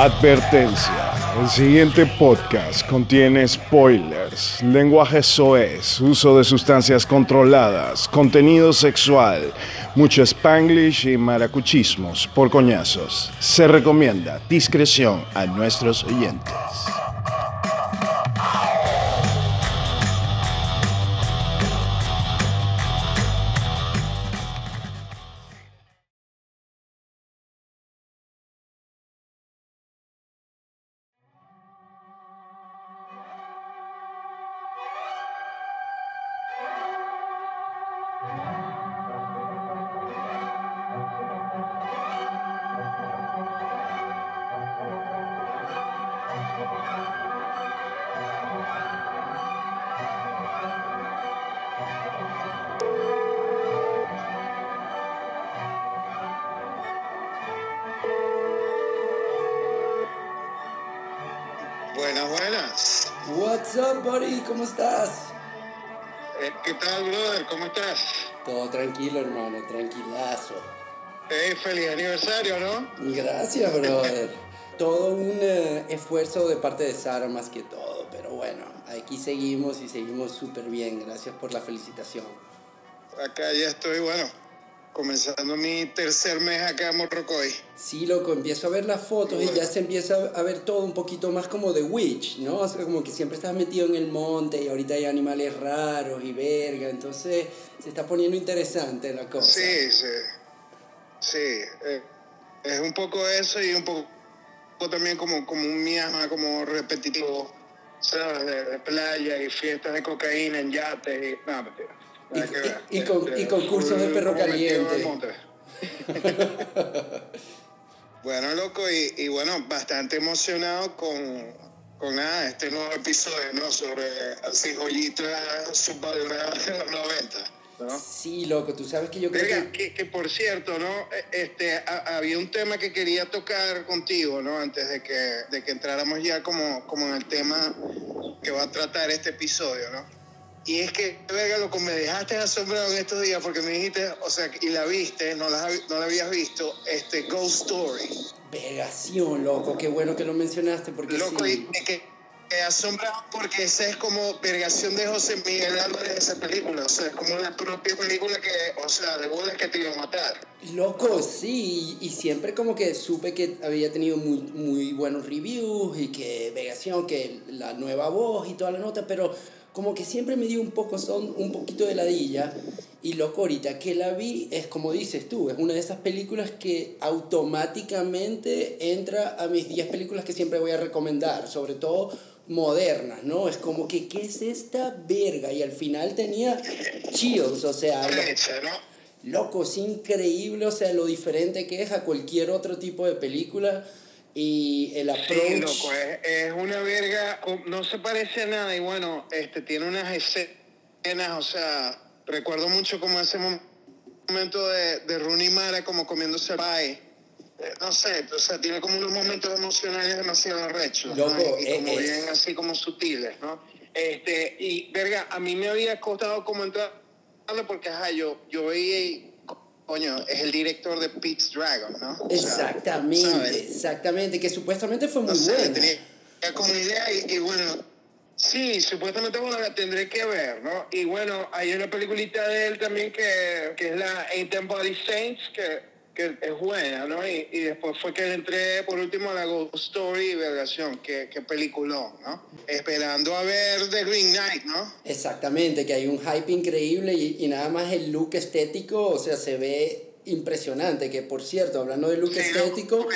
Advertencia. El siguiente podcast contiene spoilers, lenguaje soez, uso de sustancias controladas, contenido sexual, mucho spanglish y maracuchismos por coñazos. Se recomienda discreción a nuestros oyentes. Parte de Sara más que todo, pero bueno, aquí seguimos y seguimos súper bien. Gracias por la felicitación. Acá ya estoy, bueno, comenzando mi tercer mes acá en Morrocoy. Sí, loco, empiezo a ver las fotos y ya se empieza a ver todo un poquito más como The Witch, ¿no? O sea, como que siempre estás metido en el monte y ahorita hay animales raros y verga, entonces se está poniendo interesante la cosa. Sí, sí. Sí, eh, es un poco eso y un poco también como, como un miasma como repetitivo, ¿sabes? De, de playa y fiestas de cocaína en yates y... No, Nada ver. y- y con- Este, y concursos de full perro caliente. bueno, loco, y, y bueno, bastante emocionado con, con nada, este nuevo episodio, ¿no? Sobre así joyitas subvaloradas de los 90, ¿no? Sí, loco, tú sabes que yo creo que... que, que por cierto, ¿no? E- Este, ha- había un tema que quería tocar contigo, ¿no? Antes de que, de que entráramos ya como, como en el tema que va a tratar este episodio, ¿no? Y es que, verga, loco, me dejaste asombrado en estos días porque me dijiste, o sea, y la viste, no la, no la habías visto, este, Ghost Story. Vegación, loco, qué bueno que lo mencionaste porque Loco, sí. y que me asombrado porque esa es como vergación de José Miguel Álvarez esa película, o sea, es como la propia película que, o sea, de bolas que te iba a matar. Loco, sí, y siempre como que supe que había tenido muy, muy buenos reviews y que Vegación, que la nueva voz y toda la nota, pero como que siempre me dio un poco son un poquito de ladilla y loco ahorita que la vi es como dices tú, es una de esas películas que automáticamente entra a mis 10 películas que siempre voy a recomendar, sobre todo modernas, ¿no? Es como que ¿qué es esta verga? Y al final tenía chills, o sea, lo-. Loco, es increíble, o sea, lo diferente que es a cualquier otro tipo de película y el approach. Sí, loco, es, es una verga, no se parece a nada y bueno, este, tiene unas escenas, o sea, recuerdo mucho como ese mom- momento de, de Rooney Mara como comiéndose el pie. Eh, No sé, o sea, tiene como unos momentos emocionales demasiado rechos, ¿no? Loco, y, y como es- bien así como sutiles, ¿no? Este, y verga, a mí me había costado como entrar porque, ajá, yo, yo veía y, coño, es el director de Pete's Dragon, ¿no? O sea, Exactamente, exactamente, que supuestamente fue muy No sé, buena. tenía como una idea y, y bueno, sí, supuestamente bueno, la tendré que ver, ¿no? Y bueno, hay una peliculita de él también que, que es la Ain't Them Body Saints, que, que es buena, ¿no? Y, y después fue que entré por último a la Ghost Story y Vergación, que, que peliculón, ¿no? Esperando a ver The Green Knight, ¿no? Exactamente, que hay un hype increíble y, y nada más el look estético, o sea, se ve impresionante, que por cierto, hablando de look Sí, ¿no? estético,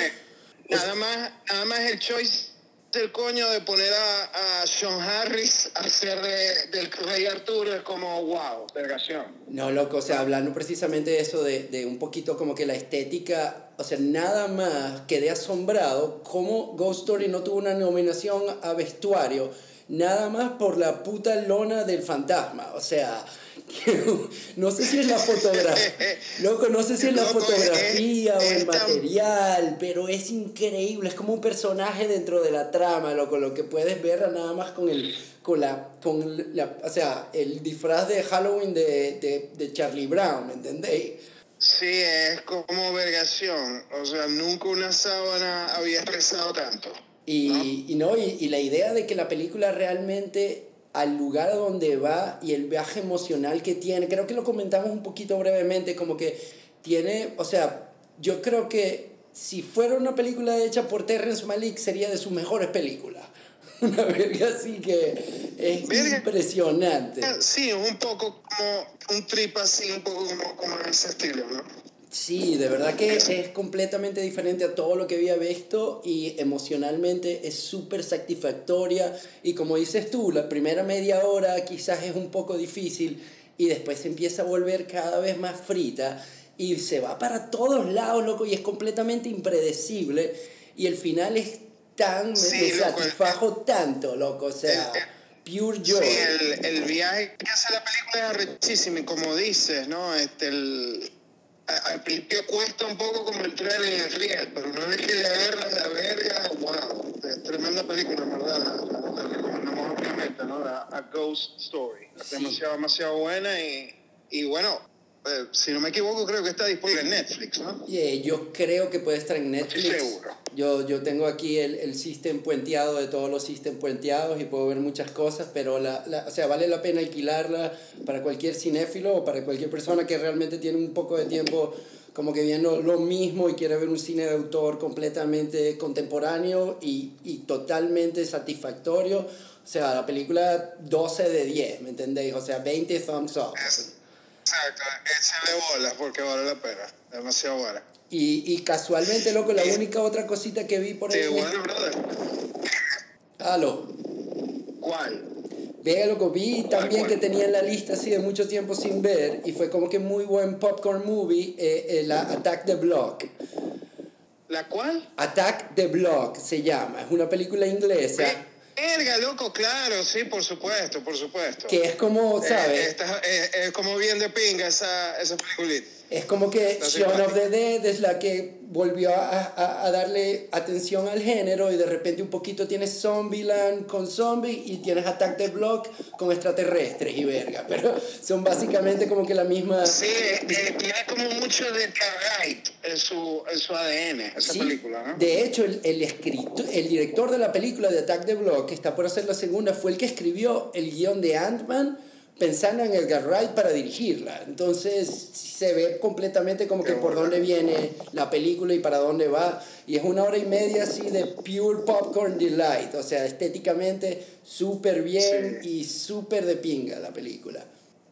Nada más, nada más el choice del coño de poner a, a Sean Harris a hacer de- del Rey Arturo es como wow, vergación. No, loco, o sea, hablando precisamente de eso, de, de un poquito como que la estética, o sea, nada más quedé asombrado cómo Ghost Story no tuvo una nominación a vestuario, nada más por la puta lona del fantasma, o sea, no sé si es la fotografía, loco, no sé si es la Loco, fotografía o es- el es tan- material, pero es increíble, es como un personaje dentro de la trama, loco, lo que puedes ver nada más con el, con la, con la, o sea, el disfraz de Halloween de, de, de Charlie Brown, ¿me entendéis? Sí, es como vergación. O sea, nunca una sábana había expresado tanto. Y, y no, y, y la idea de que la película realmente al lugar a donde va y el viaje emocional que tiene, creo que lo comentamos un poquito brevemente, como que tiene, o sea, yo creo que si fuera una película hecha por Terrence Malick sería de sus mejores películas. Una verga así que es Verga. impresionante. Sí, un poco como un trip así, un poco como, como ese estilo, ¿no? Sí, de verdad que es completamente diferente a todo lo que había visto y emocionalmente es súper satisfactoria y como dices tú, la primera media hora quizás es un poco difícil y después se empieza a volver cada vez más frita y se va para todos lados, loco, y es completamente impredecible y el final es tan, me- Sí, me loco, satisfajo tanto, loco, o sea, pure joy. Sí, el, el viaje que hace la película es arrechísimo y como dices, ¿no? Este, el, a- al principio cuesta un poco como el tren en el riel, pero una vez que le agarras la verga, wow, es tremenda película, en verdad, la, la, la recomendamos ampliamente, ¿no? La, A Ghost Story, es Sí. demasiado, demasiado buena y, y bueno, eh, si no me equivoco creo que está disponible en Netflix, ¿no? Yeah, yo creo que puede estar en Netflix. Estoy seguro. Yo, yo tengo aquí el, el system puenteado de todos los system puenteados y puedo ver muchas cosas, pero la, la, o sea, vale la pena alquilarla para cualquier cinéfilo o para cualquier persona que realmente tiene un poco de tiempo como que viendo lo mismo y quiere ver un cine de autor completamente contemporáneo y, y totalmente satisfactorio. O sea, la película 12 de 10, ¿me entendéis? O sea, 20 thumbs up. Exacto, échale bolas porque vale la pena, demasiado buena. Y, y casualmente, loco, la única otra cosita que vi por ahí... Sí, en bueno, brother. Aló. ¿Cuál? Vea, loco, vi también cuál? que tenía en la lista así de mucho tiempo sin ver y fue como que muy buen popcorn movie, eh, eh, la Attack the Block. ¿La cuál? Attack the Block se llama, es una película inglesa Verga, loco, claro, sí, por supuesto, por supuesto. que es como, Eh, ¿sabes? eh, es como bien de pinga esa, esa peliculita. Es como que No Shaun of the Dead es la que volvió a, a, a darle atención al género y de repente un poquito tienes Zombieland con zombies y tienes Attack the Block con extraterrestres y verga, pero son básicamente como que la misma... Sí, eh, tiene como mucho de Carrite en su, en su ADN, esa Sí, película, ¿no? De hecho, el, el, escrito- el director de la película de Attack the Block, que está por hacer la segunda, fue el que escribió el guion de Ant-Man pensando en Edgar Wright para dirigirla. Entonces se ve completamente como que por dónde viene la película y para dónde va. Y es una hora y media así de pure popcorn delight. O sea, estéticamente súper bien Sí. y súper de pinga la película.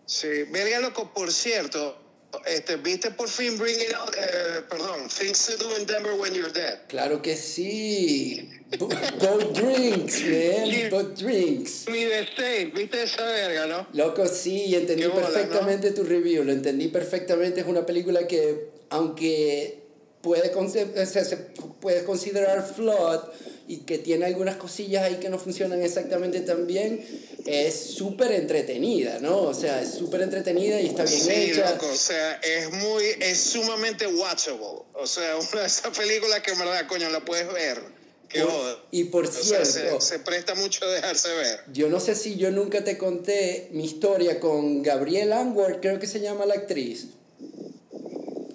Sí, verga, loco, por cierto, este, ¿viste por fin Bringing Out, eh, perdón, Things to Do in Denver When You're Dead? Claro que sí. Bo- Both drinks, man. Both drinks. Mi State, ¿viste esa verga, no? Loco, sí, entendí bola, perfectamente tu review, lo entendí perfectamente. Es una película que, aunque puede, o sea, se puede considerar flawed y que tiene algunas cosillas ahí que no funcionan exactamente tan bien, es súper entretenida, ¿no? O sea, es súper entretenida y está bien Sí, hecha. loco, o sea, es muy, es sumamente watchable. O sea, una de esas películas que en verdad, coño, la puedes ver. Qué Por- joda. y por O sea, cierto, se, se presta mucho a dejarse ver. yo no sé si yo nunca te conté mi historia con Gabrielle Anwar, creo que se llama la actriz.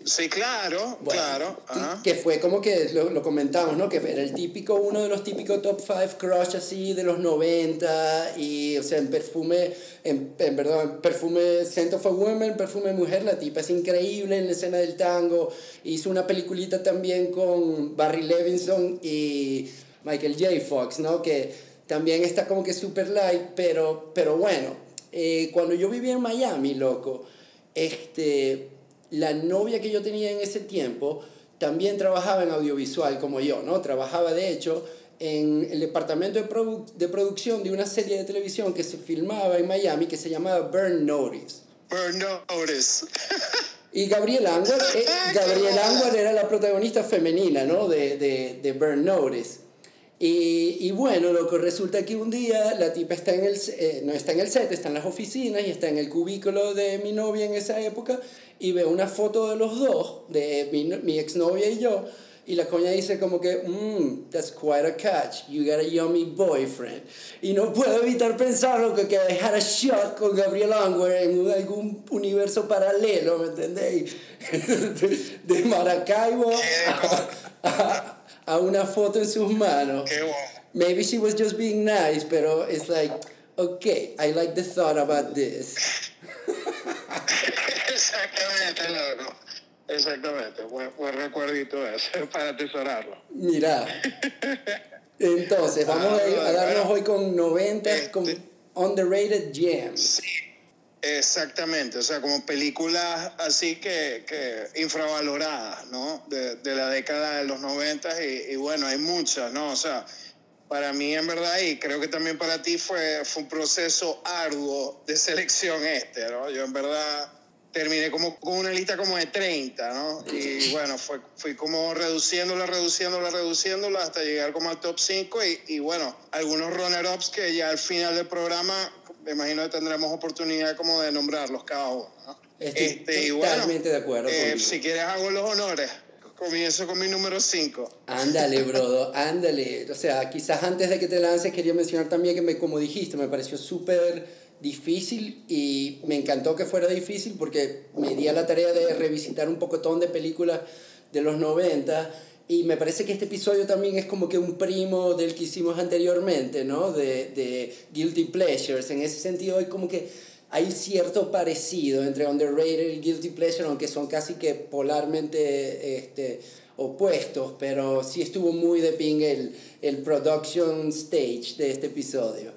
Sí, claro, Bueno, claro. Ajá. Que fue como que lo, lo comentamos, ¿no? Que era el típico, uno de los típicos top 5 crush así de los 90 y, o sea, en perfume, en, en verdad, en perfume Scent of a Woman, perfume mujer, la tipa es increíble en la escena del tango. Hizo una peliculita también con Barry Levinson y Michael J. Fox, ¿no? Que también está como que super light, pero, pero bueno, eh, cuando yo vivía en Miami, loco, este, la novia que yo tenía en ese tiempo también trabajaba en audiovisual como yo, ¿no? Trabajaba de hecho en el departamento de, produ- de producción de una serie de televisión que se filmaba en Miami que se llamaba Burn Notice. Burn Notice. Y Gabriela Anwar, eh, Gabriela Anwar era la protagonista femenina, ¿no? De, de, de Burn Notice. Y, y bueno, lo que resulta que un día la tipa está en el, eh, no está en el set, está en las oficinas y está en el cubículo de mi novia en esa época y ve una foto de los dos, de mi, mi exnovia y yo, Y la coña dice como que, mmm, that's quite a catch, you got a yummy boyfriend. Y no puedo evitar pensarlo que, que I had a shot con Gabriel Angwer en algún universo paralelo, ¿me entendéis? de, Maracaibo a, a, una foto en sus manos. Maybe she was just being nice, pero it's like, okay, I like the thought about this. Exactamente, loco. Exactamente, buen, buen recuerdito ese para atesorarlo. Mira. Entonces, vamos a, darnos hoy con 90 con este underrated gems. Sí, exactamente, o sea, como películas así que, que infravaloradas, ¿no? De, de, la década de los 90 y, y, bueno, hay muchas, ¿no? O sea, para mí en verdad y creo que también para ti fue, fue un proceso arduo de selección este, ¿no? Yo en verdad terminé como con una lista como de 30, ¿no? Y bueno, fue, fui como reduciéndola, reduciéndola, reduciéndola hasta llegar como al top 5 y, y bueno, algunos runner-ups que ya al final del programa me imagino que tendremos oportunidad como de nombrarlos cada uno, ¿no? Estoy este, totalmente de acuerdo. Eh, si quieres hago los honores. Comienzo con mi número 5. Ándale, brodo, ándale. O sea, quizás antes de que te lances quería mencionar también que, me, como dijiste, me pareció súper difícil y me encantó que fuera difícil porque me di a la tarea de revisitar un pocotón de películas de los 90 y me parece que este episodio también es como que un primo del que hicimos anteriormente, ¿no? De, de Guilty Pleasures. En ese sentido hay como que hay cierto parecido entre underrated y guilty pleasure, aunque son casi que polarmente este, opuestos, pero sí estuvo muy de ping el, el production stage de este episodio.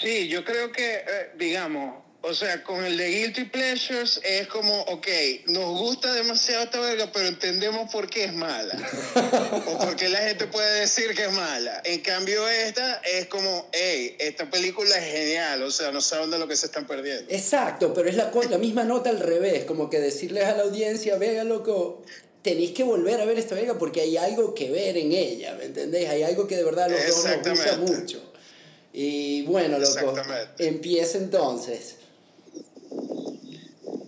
Sí, yo creo que, eh, digamos, o sea, con el de Guilty Pleasures es como, ok, nos gusta demasiado esta verga, pero entendemos por qué es mala. o por qué la gente puede decir que es mala. En cambio, esta es como, hey, esta película es genial, o sea, no saben de lo que se están perdiendo. Exacto, pero es la, la misma nota al revés, como que decirles a la audiencia, vega loco, tenéis que volver a ver esta verga porque hay algo que ver en ella, ¿me entendéis? Hay algo que de verdad los dos nos gusta mucho. Y bueno, loco, empieza entonces.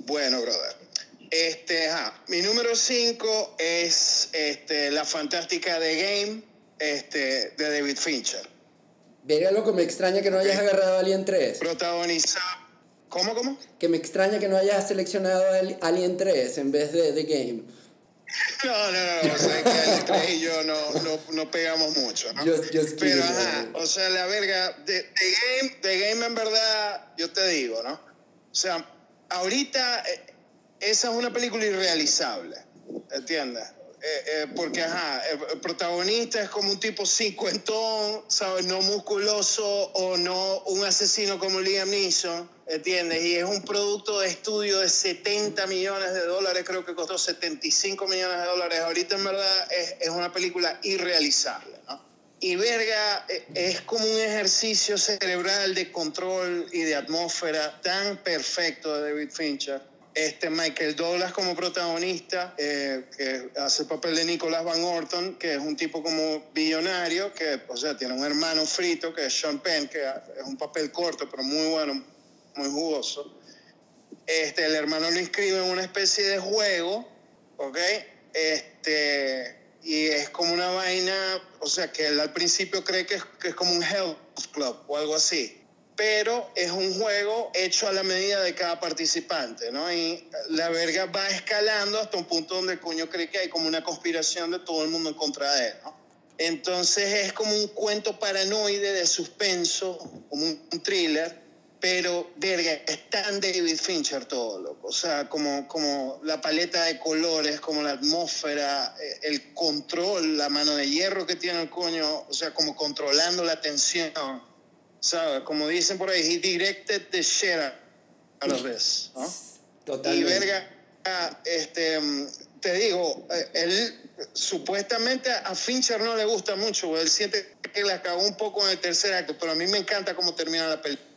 Bueno, brother. Este, mi número 5 es este, La Fantástica de Game este, de David Fincher. Verga, loco, me extraña que no hayas agarrado Alien 3. Protagonizado. ¿Cómo, cómo? Que me extraña que no hayas seleccionado Alien 3 en vez de The Game. No, no, no, o sea, que Alien 3 y yo no, no, no pegamos mucho, ¿no? Pero, ajá, o sea, la verga, The, Game, The Game en verdad, yo te digo, ¿no? O sea, ahorita eh, esa es una película irrealizable, ¿entiendes? Eh, eh, porque, ajá, el protagonista es como un tipo cincuentón, ¿sabes? No musculoso o no un asesino como Liam Neeson, ¿entiendes? Y es un producto de estudio de 70 millones de dólares, creo que costó 75 millones de dólares. Ahorita en verdad es, es una película irrealizable, ¿no? Y verga, es como un ejercicio cerebral de control y de atmósfera tan perfecto de David Fincher este Michael Douglas como protagonista, eh, que hace el papel de Nicholas Van Orton, que es un tipo como billonario, que, o sea, tiene un hermano frito, que es Sean Penn, que es un papel corto, pero muy bueno, muy jugoso. Este, el hermano lo inscribe en una especie de juego, ¿ok? Este, y es como una vaina, o sea, que él al principio cree que es, que es como un health club o algo así pero es un juego hecho a la medida de cada participante, ¿no? Y la verga va escalando hasta un punto donde el coño cree que hay como una conspiración de todo el mundo en contra de él, ¿no? Entonces es como un cuento paranoide de suspenso, como un thriller, pero verga, es tan David Fincher todo, loco. O sea, como, como la paleta de colores, como la atmósfera, eh, el control, la mano de hierro que tiene el coño, o sea, como controlando la tensión ¿sabes? Como dicen por ahí, he directed the shit out of this, ¿no? Totalmente. Y verga, este, te digo, eh, él supuestamente a Fincher no le gusta mucho, él siente que la cagó un poco en el tercer acto, pero a mí me encanta cómo termina la película.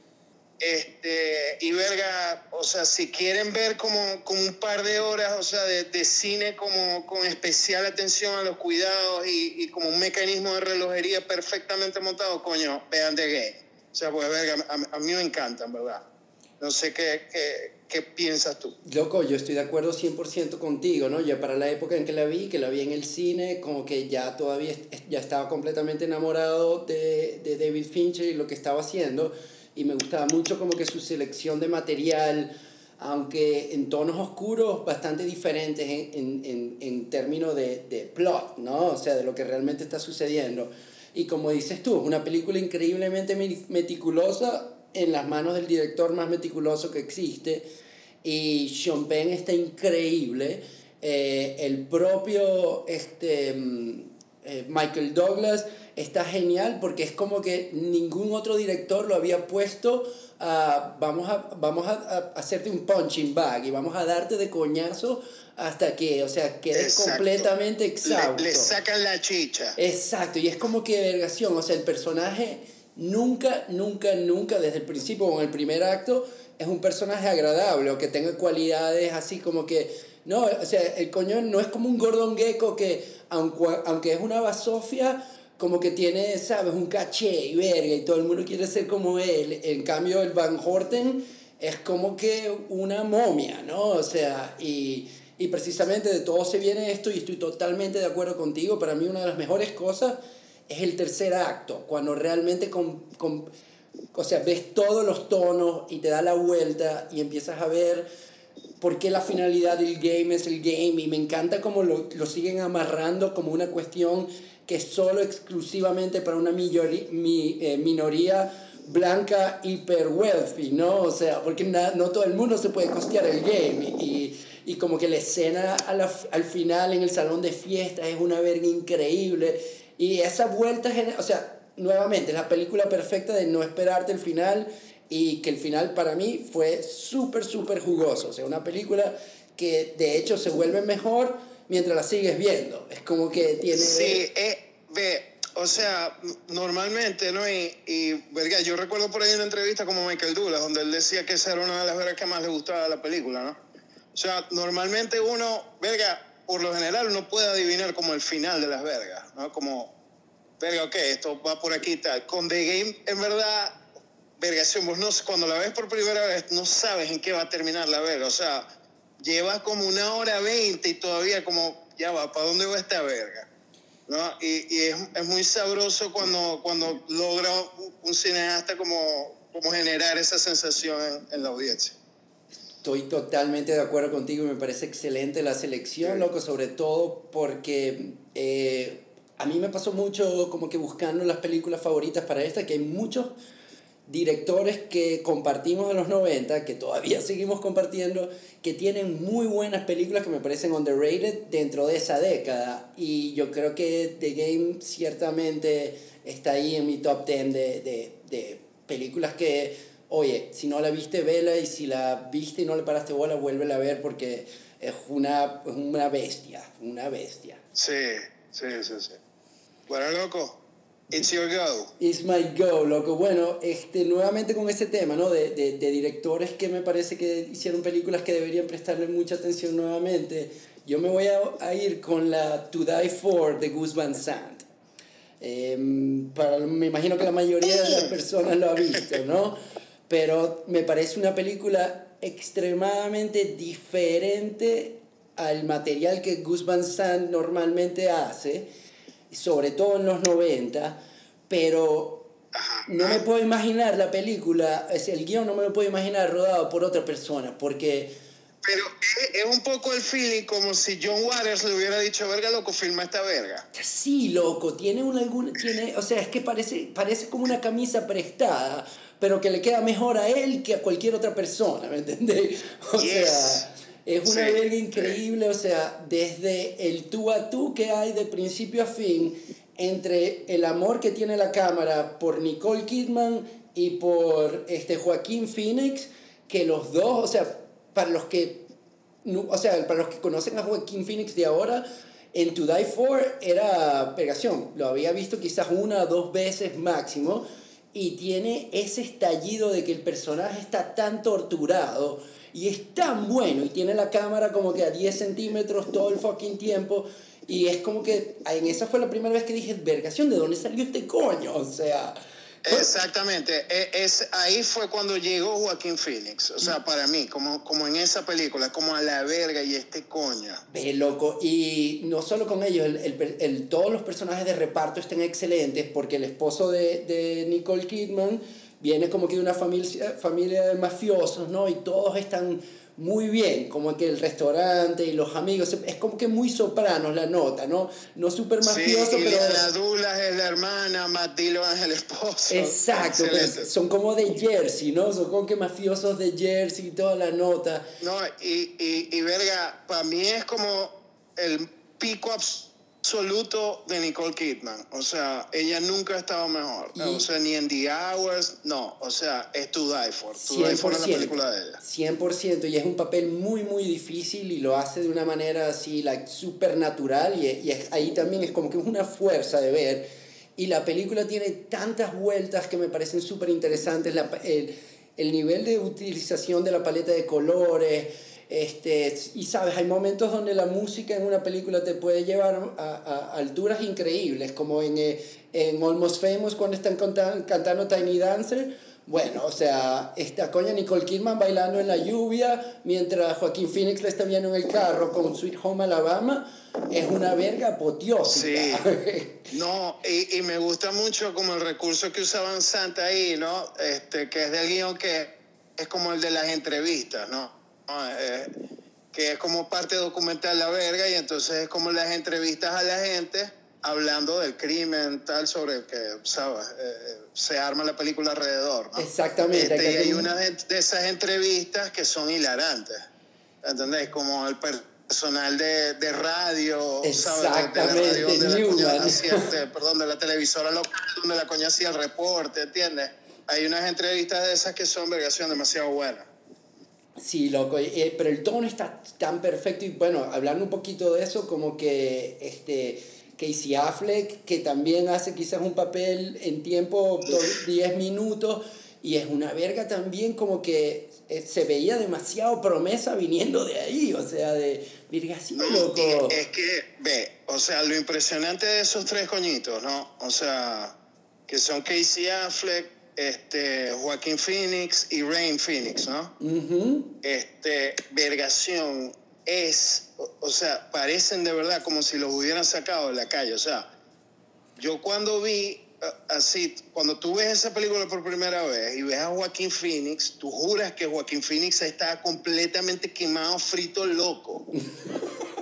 Este, y verga, o sea, si quieren ver como, como un par de horas, o sea, de, de cine como con especial atención a los cuidados y, y, como un mecanismo de relojería perfectamente montado, coño, vean The Game. O sea, pues verga, a, mí me encantan, ¿verdad? No sé qué, qué, qué piensas tú. Loco, yo estoy de acuerdo 100% contigo, ¿no? Ya para la época en que la vi, que la vi en el cine, como que ya todavía ya estaba completamente enamorado de, de David Fincher y lo que estaba haciendo. Y me gustaba mucho como que su selección de material, aunque en tonos oscuros bastante diferentes en, en, en, términos de, de plot, ¿no? O sea, de lo que realmente está sucediendo. Y como dices tú, una película increíblemente meticulosa en las manos del director más meticuloso que existe. Y Sean Penn está increíble. Eh, el propio este, mm, eh, Michael Douglas está genial porque es como que ningún otro director lo había puesto a, vamos, a, vamos a, hacerte un punching bag y vamos a darte de coñazo hasta que, o sea, quedes completamente exhausto. Le, le, sacan la chicha. Exacto, y es como que vergación, o sea, el personaje nunca, nunca, nunca, desde el principio o en el primer acto, es un personaje agradable o que tenga cualidades así como que, no, o sea, el coño no es como un Gordon Gecko que, aunque, aunque es una basofia, como que tiene, ¿sabes? Un caché y verga y todo el mundo quiere ser como él. En cambio, el Van Horten es como que una momia, ¿no? O sea, y, y precisamente de todo se viene esto y estoy totalmente de acuerdo contigo. Para mí una de las mejores cosas es el tercer acto, cuando realmente con, con, o sea, ves todos los tonos y te da la vuelta y empiezas a ver por qué la finalidad del game es el game. Y me encanta cómo lo, lo siguen amarrando como una cuestión que es solo exclusivamente para una mi, eh, minoría blanca hiper wealthy, ¿no? O sea, porque no todo el mundo se puede costear el game. Y, y como que la escena a la, al final en el salón de fiestas es una verga increíble. Y esa vuelta, o sea, nuevamente, la película perfecta de no esperarte el final y que el final para mí fue súper, súper jugoso, o sea, una película que de hecho se vuelve mejor mientras la sigues viendo. Es como que tiene... Sí, eh, ve, o sea, normalmente, ¿no? Y, y verga, yo recuerdo por ahí una entrevista como Michael Douglas, donde él decía que esa era una de las veras que más le gustaba de la película, ¿no? O sea, normalmente uno, verga, por lo general uno puede adivinar como el final de las vergas, ¿no? Como, verga, ok, esto va por aquí y tal. Con The Game, en verdad, vergación, vos no, cuando la ves por primera vez, no sabes en qué va a terminar la verga, o sea llevas como una hora veinte y todavía como, ya va, ¿para dónde va esta verga? ¿No? Y, y es, es, muy sabroso cuando, cuando logra un cineasta como, como generar esa sensación en, en, la audiencia. Estoy totalmente de acuerdo contigo y me parece excelente la selección, sí. loco, sobre todo porque eh, a mí me pasó mucho como que buscando las películas favoritas para esta, que hay muchos directores que compartimos de los 90, que todavía seguimos compartiendo, que tienen muy buenas películas que me parecen underrated dentro de esa década. Y yo creo que The Game ciertamente está ahí en mi top 10 de, de, de películas que, oye, si no la viste, vela, y si la viste y no le paraste bola, vuélvela a ver porque es una, una bestia, una bestia. Sí, sí, sí, sí. Bueno, loco. It's your go. It's my go, loco. Bueno, este, nuevamente con este tema, ¿no? De, de, de, directores que me parece que hicieron películas que deberían prestarle mucha atención nuevamente. Yo me voy a, a ir con la To Die For de Gus Van Sant. Eh, para, me imagino que la mayoría de las personas lo ha visto, ¿no? Pero me parece una película extremadamente diferente al material que Gus Van Sant normalmente hace sobre todo en los 90, pero no me puedo imaginar la película, es el guion no me lo puedo imaginar rodado por otra persona, porque... Pero es, un poco el feeling como si John Waters le hubiera dicho, verga, loco, filma esta verga. Sí, loco, tiene una, alguna, tiene, o sea, es que parece, parece como una camisa prestada, pero que le queda mejor a él que a cualquier otra persona, ¿me entendés? O yes. sea... Es una sí, verga increíble, o sea, desde el tú a tú que hay de principio a fin entre el amor que tiene la cámara por Nicole Kidman y por este Joaquín Phoenix, que los dos, o sea, para los que, o sea, para los que conocen a Joaquín Phoenix de ahora, en To Die For era pegación, lo había visto quizás una o dos veces máximo, y tiene ese estallido de que el personaje está tan torturado y es tan bueno y tiene la cámara como que a 10 centímetros todo el fucking tiempo. Y es como que en esa fue la primera vez que dije, vergación, ¿de dónde salió este coño? O sea, Exactamente, e, es, ahí fue cuando llegó Joaquín Phoenix, o sea, para mí, como, como en esa película, como a la verga y este coño. Ve, loco, y no solo con ellos, el, el, el, todos los personajes de reparto están excelentes porque el esposo de, de Nicole Kidman viene como que de una familia, familia de mafiosos, ¿no? Y todos están muy bien, como que el restaurante y los amigos, es como que muy soprano la nota, ¿no? No súper mafioso, sí, pero... La Dula es la hermana, Matt Dillon es el esposo. Exacto, pues, son como de Jersey, ¿no? Son como que mafiosos de Jersey y toda la nota. No, y, y, y verga, para mí es como el pico absoluto de Nicole Kidman. O sea, ella nunca ha estado mejor. O sea, ni en The Hours, no. O sea, es To Die For. To Die For es la película de ella. 100%. Y es un papel muy, muy difícil y lo hace de una manera así, like, súper natural. Y, y ahí también es como que es una fuerza de ver. Y la película tiene tantas vueltas que me parecen súper interesantes. La, el, el nivel de utilización de la paleta de colores este, y sabes, hay momentos donde la música en una película te puede llevar a, a alturas increíbles, como en, eh, en Almost Famous cuando están cantando, cantando Tiny Dancer. Bueno, o sea, esta coña Nicole Kidman bailando en la lluvia mientras Joaquín Phoenix le está viendo en el carro con Sweet Home Alabama. Es una verga apoteósica. Sí. No, y, y, me gusta mucho como el recurso que usaban Santa ahí, ¿no? Este, que es del guion que es como el de las entrevistas, ¿no? Eh, que es como parte documental la verga y entonces es como las entrevistas a la gente hablando del crimen tal sobre que sabes eh, se arma la película alrededor ¿no? exactamente este, y hay una de, de, esas entrevistas que son hilarantes ¿entendés? como el personal de, de radio exactamente ¿sabes? de, de la radio donde la hacía, este, perdón de la televisora local donde la coña hacía el reporte ¿entiendes? hay unas entrevistas de esas que son vergación demasiado buenas Sí, loco, eh, pero el tono está tan perfecto y bueno, hablando un poquito de eso, como que este, Casey Affleck, que también hace quizás un papel en tiempo 10 minutos y es una verga también como que eh, se veía demasiado promesa viniendo de ahí, o sea, de verga así, loco. Es que, ve, o sea, lo impresionante de esos tres coñitos, ¿no? O sea, que son Casey Affleck, este, Joaquín Phoenix y Rain Phoenix, ¿no? Este, Vergación es, o, o, sea, parecen de verdad como si los hubieran sacado de la calle. O sea, yo cuando vi así, cuando tú ves esa película por primera vez y ves a Joaquín Phoenix, tú juras que Joaquín Phoenix está completamente quemado, frito, loco.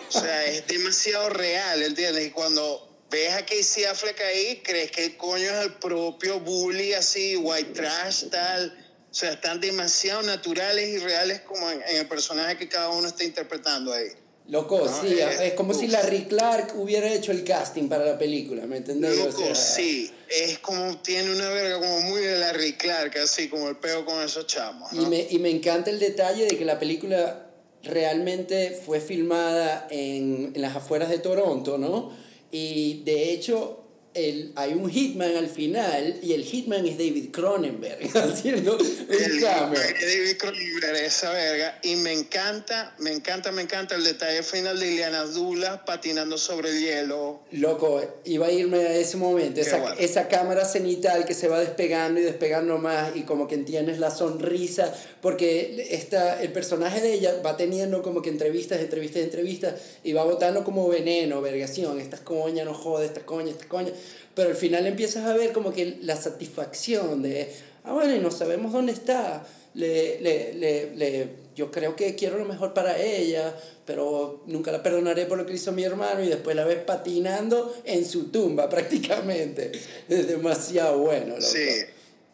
O sea, es demasiado real, ¿entiendes? Y cuando ves a Casey Affleck ahí, crees que el coño es el propio bully, así, white trash, tal. O sea, están demasiado naturales y reales como en, en el personaje que cada uno está interpretando ahí. Loco, ¿no? sí, es, es como uf. si Larry Clark hubiera hecho el casting para la película, ¿me entendés? Loco, o sea, sí, es como, tiene una verga como muy de Larry Clark, así como el peo con esos chamos. ¿no? Y, me, y me encanta el detalle de que la película realmente fue filmada en, en las afueras de Toronto, ¿no? Y de hecho, el, hay un hitman al final y el hitman es David Cronenberg haciendo el. David Cronenberg, esa verga. Y me encanta, me encanta, me encanta el detalle final de Ileana Dula patinando sobre el hielo. Loco, iba a irme a ese momento. Esa, bueno. esa, cámara cenital que se va despegando y despegando más y como que entiendes la sonrisa. Porque esta, el personaje de ella va teniendo como que entrevistas, entrevistas, entrevistas y va botando como veneno, vergación. Estas coña no jode, esta coña, esta coña pero al final empiezas a ver como que la satisfacción de, ah, bueno, y no sabemos dónde está, le, le, le, le, yo creo que quiero lo mejor para ella, pero nunca la perdonaré por lo que hizo mi hermano y después la ves patinando en su tumba prácticamente. Es demasiado bueno, loco. Sí.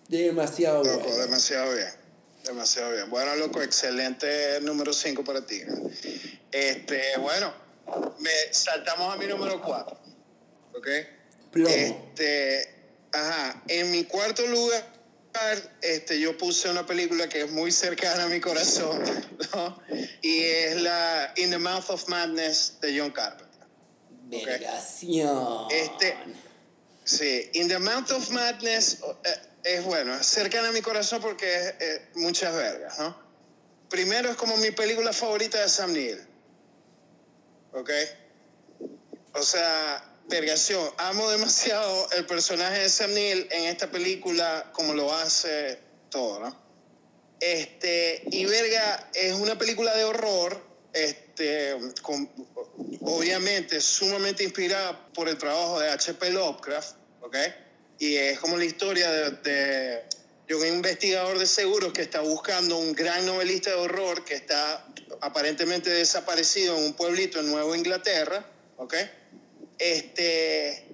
Demasiado loco, bueno. demasiado bien. Demasiado bien. Bueno, loco, excelente número 5 para ti. Este, bueno, me saltamos a mi número 4. ¿Ok? Plomo. Este, ajá, en mi cuarto lugar, este, yo puse una película que es muy cercana a mi corazón, ¿no? Y es la In the Mouth of Madness de John Carpenter. Vergación. Este, sí, In the Mouth of Madness eh, es bueno, es cercana a mi corazón porque es eh, muchas vergas, ¿no? Primero es como mi película favorita de Sam Neill. ¿Ok? O sea, vergación. Amo demasiado el personaje de Sam Neill en esta película como lo hace todo, ¿no? Este, y verga, es una película de horror, este, obviamente sumamente inspirada por el trabajo de H.P. Lovecraft, ¿ok? Y es como la historia de, de, de un investigador de seguros que está buscando un gran novelista de horror que está aparentemente desaparecido en un pueblito en Nueva Inglaterra, ¿ok? Este,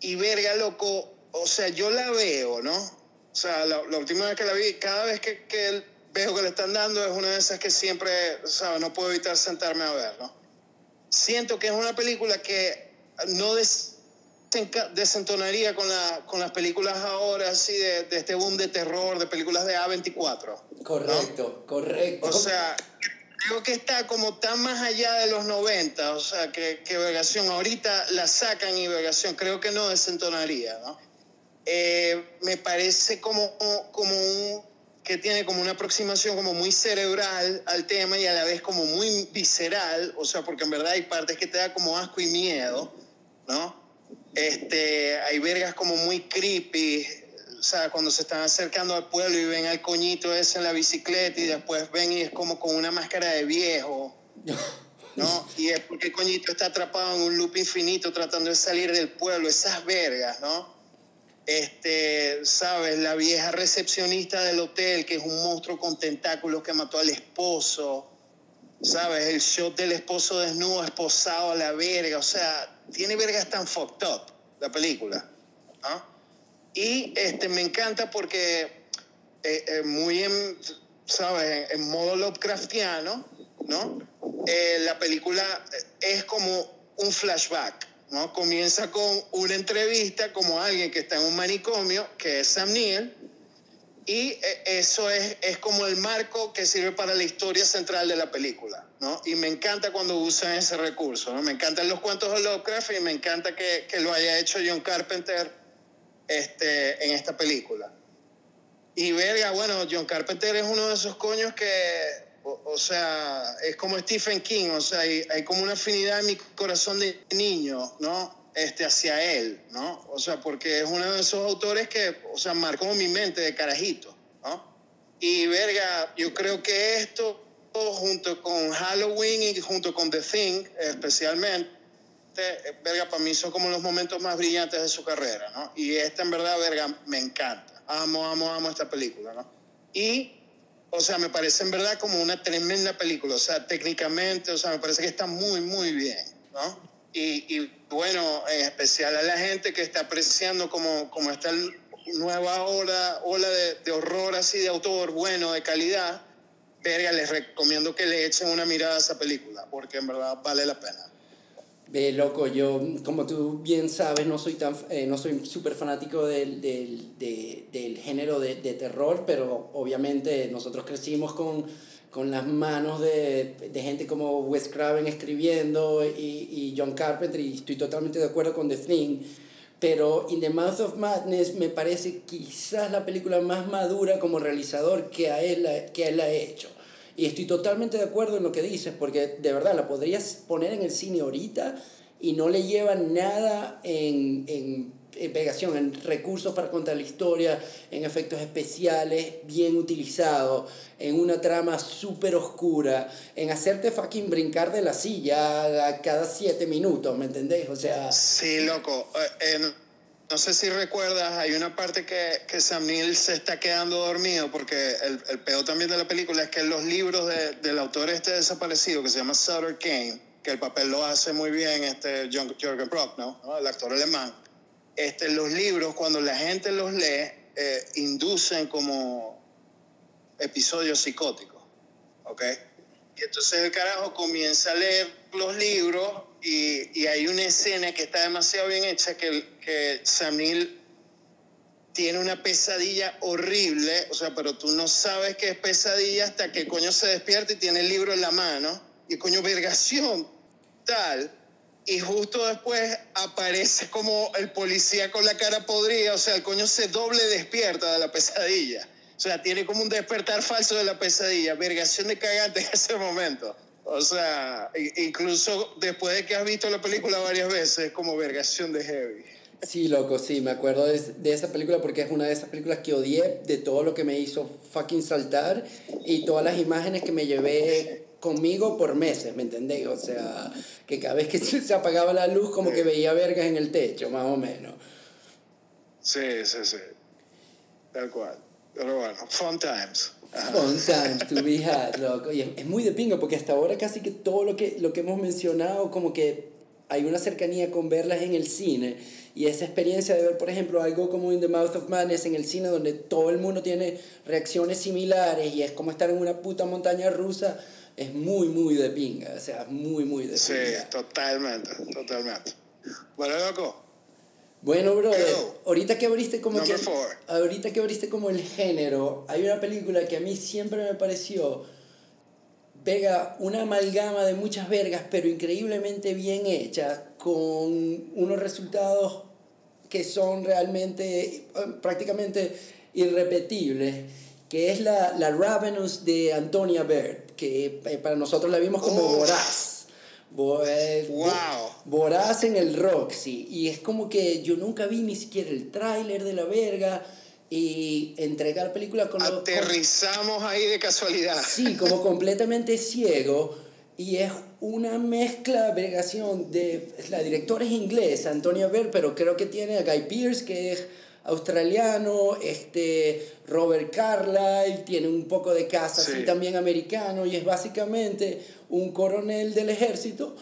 y verga, loco, o sea, yo la veo, ¿no? O sea, la, última vez que la vi, cada vez que, que, veo que le están dando es una de esas que siempre, o no puedo evitar sentarme a ver, ¿no? Siento que es una película que no des, desentonaría con, la, con las películas ahora, así de, de, este boom de terror, de películas de A24. Correcto, correcto. O sea, creo que está como tan más allá de los 90, o sea, que, que Vergación ahorita la sacan y Vergación creo que no desentonaría, ¿no? Eh, me parece como, como un, que tiene como una aproximación como muy cerebral al tema y a la vez como muy visceral, o sea, porque en verdad hay partes que te da como asco y miedo, ¿no? Este, hay vergas como muy creepy, o sea, cuando se están acercando al pueblo y ven al coñito ese en la bicicleta y después ven y es como con una máscara de viejo, ¿no? Y es porque el coñito está atrapado en un loop infinito tratando de salir del pueblo, esas vergas, ¿no? Este, ¿sabes? La vieja recepcionista del hotel, que es un monstruo con tentáculos que mató al esposo, ¿sabes? El shot del esposo desnudo, esposado a la verga, o sea, tiene vergas tan fucked up la película, ¿no? Y este, me encanta porque eh, eh, muy en, ¿sabes? En modo Lovecraftiano, ¿no? Eh, la película es como un flashback, ¿no? Comienza con una entrevista como alguien que está en un manicomio, que es Sam Neill, y eso es, es como el marco que sirve para la historia central de la película, ¿no? Y me encanta cuando usan ese recurso, ¿no? Me encantan los cuentos de Lovecraft y me encanta que, que lo haya hecho John Carpenter este, en esta película. Y verga, bueno, John Carpenter es uno de esos coños que, o, sea, es como Stephen King, o sea, hay, hay, como una afinidad en mi corazón de niño, ¿no? Este, hacia él, ¿no? O sea, porque es uno de esos autores que, o sea, marcó mi mente de carajito, ¿no? Y verga, yo creo que esto, junto con Halloween y junto con The Thing, especialmente, este, verga, para mí son como los momentos más brillantes de su carrera, ¿no? Y esta, en verdad, verga, me encanta. Amo, amo, amo esta película, ¿no? Y, o sea, me parece en verdad como una tremenda película, o sea, técnicamente, o sea, me parece que está muy, muy bien, ¿no? Y, y bueno, en especial a la gente que está apreciando como, como esta nueva ola, ola de, de horror así de autor bueno, de calidad, verga, les recomiendo que le echen una mirada a esa película, porque en verdad vale la pena. Ve, loco, yo, como tú bien sabes, no soy tan eh, no soy súper fanático del, del, del género de, de, terror, pero obviamente nosotros crecimos con, con las manos de, de, gente como Wes Craven escribiendo y, y, John Carpenter, y estoy totalmente de acuerdo con The Thing. Pero In the Mouth of Madness me parece quizás la película más madura como realizador que, a él, que él ha hecho. Y estoy totalmente de acuerdo en lo que dices, porque de verdad la podrías poner en el cine ahorita y no le lleva nada en, en, en pegación, en recursos para contar la historia, en efectos especiales bien utilizados, en una trama súper oscura, en hacerte fucking brincar de la silla cada siete minutos, ¿me entendés? O sea... Sí, loco. Eh, no sé si recuerdas, hay una parte que, que Sam Neill se está quedando dormido porque el, el peor también de la película es que los libros de, del autor este desaparecido que se llama Sutter Kane, que el papel lo hace muy bien este Jürgen Prock, ¿no? el actor alemán, este, los libros cuando la gente los lee eh, inducen como episodios psicóticos, ¿ok? Y entonces el carajo comienza a leer los libros y, y, hay una escena que está demasiado bien hecha que, que Samil tiene una pesadilla horrible, o sea, pero tú no sabes que es pesadilla hasta que coño se despierta y tiene el libro en la mano y coño vergación tal y justo después aparece como el policía con la cara podrida, o sea, el coño se doble despierta de la pesadilla. O sea, tiene como un despertar falso de la pesadilla, vergación de cagante en ese momento. O sea, incluso después de que has visto la película varias veces, es como vergación de heavy. Sí, loco, sí, me acuerdo de, de, esa película porque es una de esas películas que odié, de todo lo que me hizo fucking saltar y todas las imágenes que me llevé conmigo por meses, ¿me entendéis? O sea, que cada vez que se apagaba la luz como que veía vergas en el techo, más o menos. Sí, sí, sí. Tal cual. Pero bueno, fun times. Fun times to be had, loco. Y es, muy de pingo porque hasta ahora casi que todo lo que, lo que hemos mencionado como que hay una cercanía con verlas en el cine y esa experiencia de ver, por ejemplo, algo como In the Mouth of Madness en el cine donde todo el mundo tiene reacciones similares y es como estar en una puta montaña rusa, es muy, muy de pinga, o sea, muy, muy de pinga. Sí, totalmente, totalmente. Bueno, loco. Bueno, brother, ahorita que abriste como que ahorita que abriste como el género, hay una película que a mí siempre me pareció pega una amalgama de muchas vergas, pero increíblemente bien hecha, con unos resultados que son realmente eh, prácticamente irrepetibles, que es la, la Ravenous de Antonia Bird, que eh, para nosotros la vimos como voraz. Eh, wow. Voraz en el Roxy. Y es como que yo nunca vi ni siquiera el tráiler de la verga y entregar películas con Aterrizamos ahí de casualidad. Sí, como completamente ciego. Y es una mezcla, vegación de... La directora es inglesa, Antonia Ver, pero creo que tiene a Guy Pearce, que es australiano, este Robert Carlyle, tiene un poco de casa así también americano, y es básicamente un coronel del ejército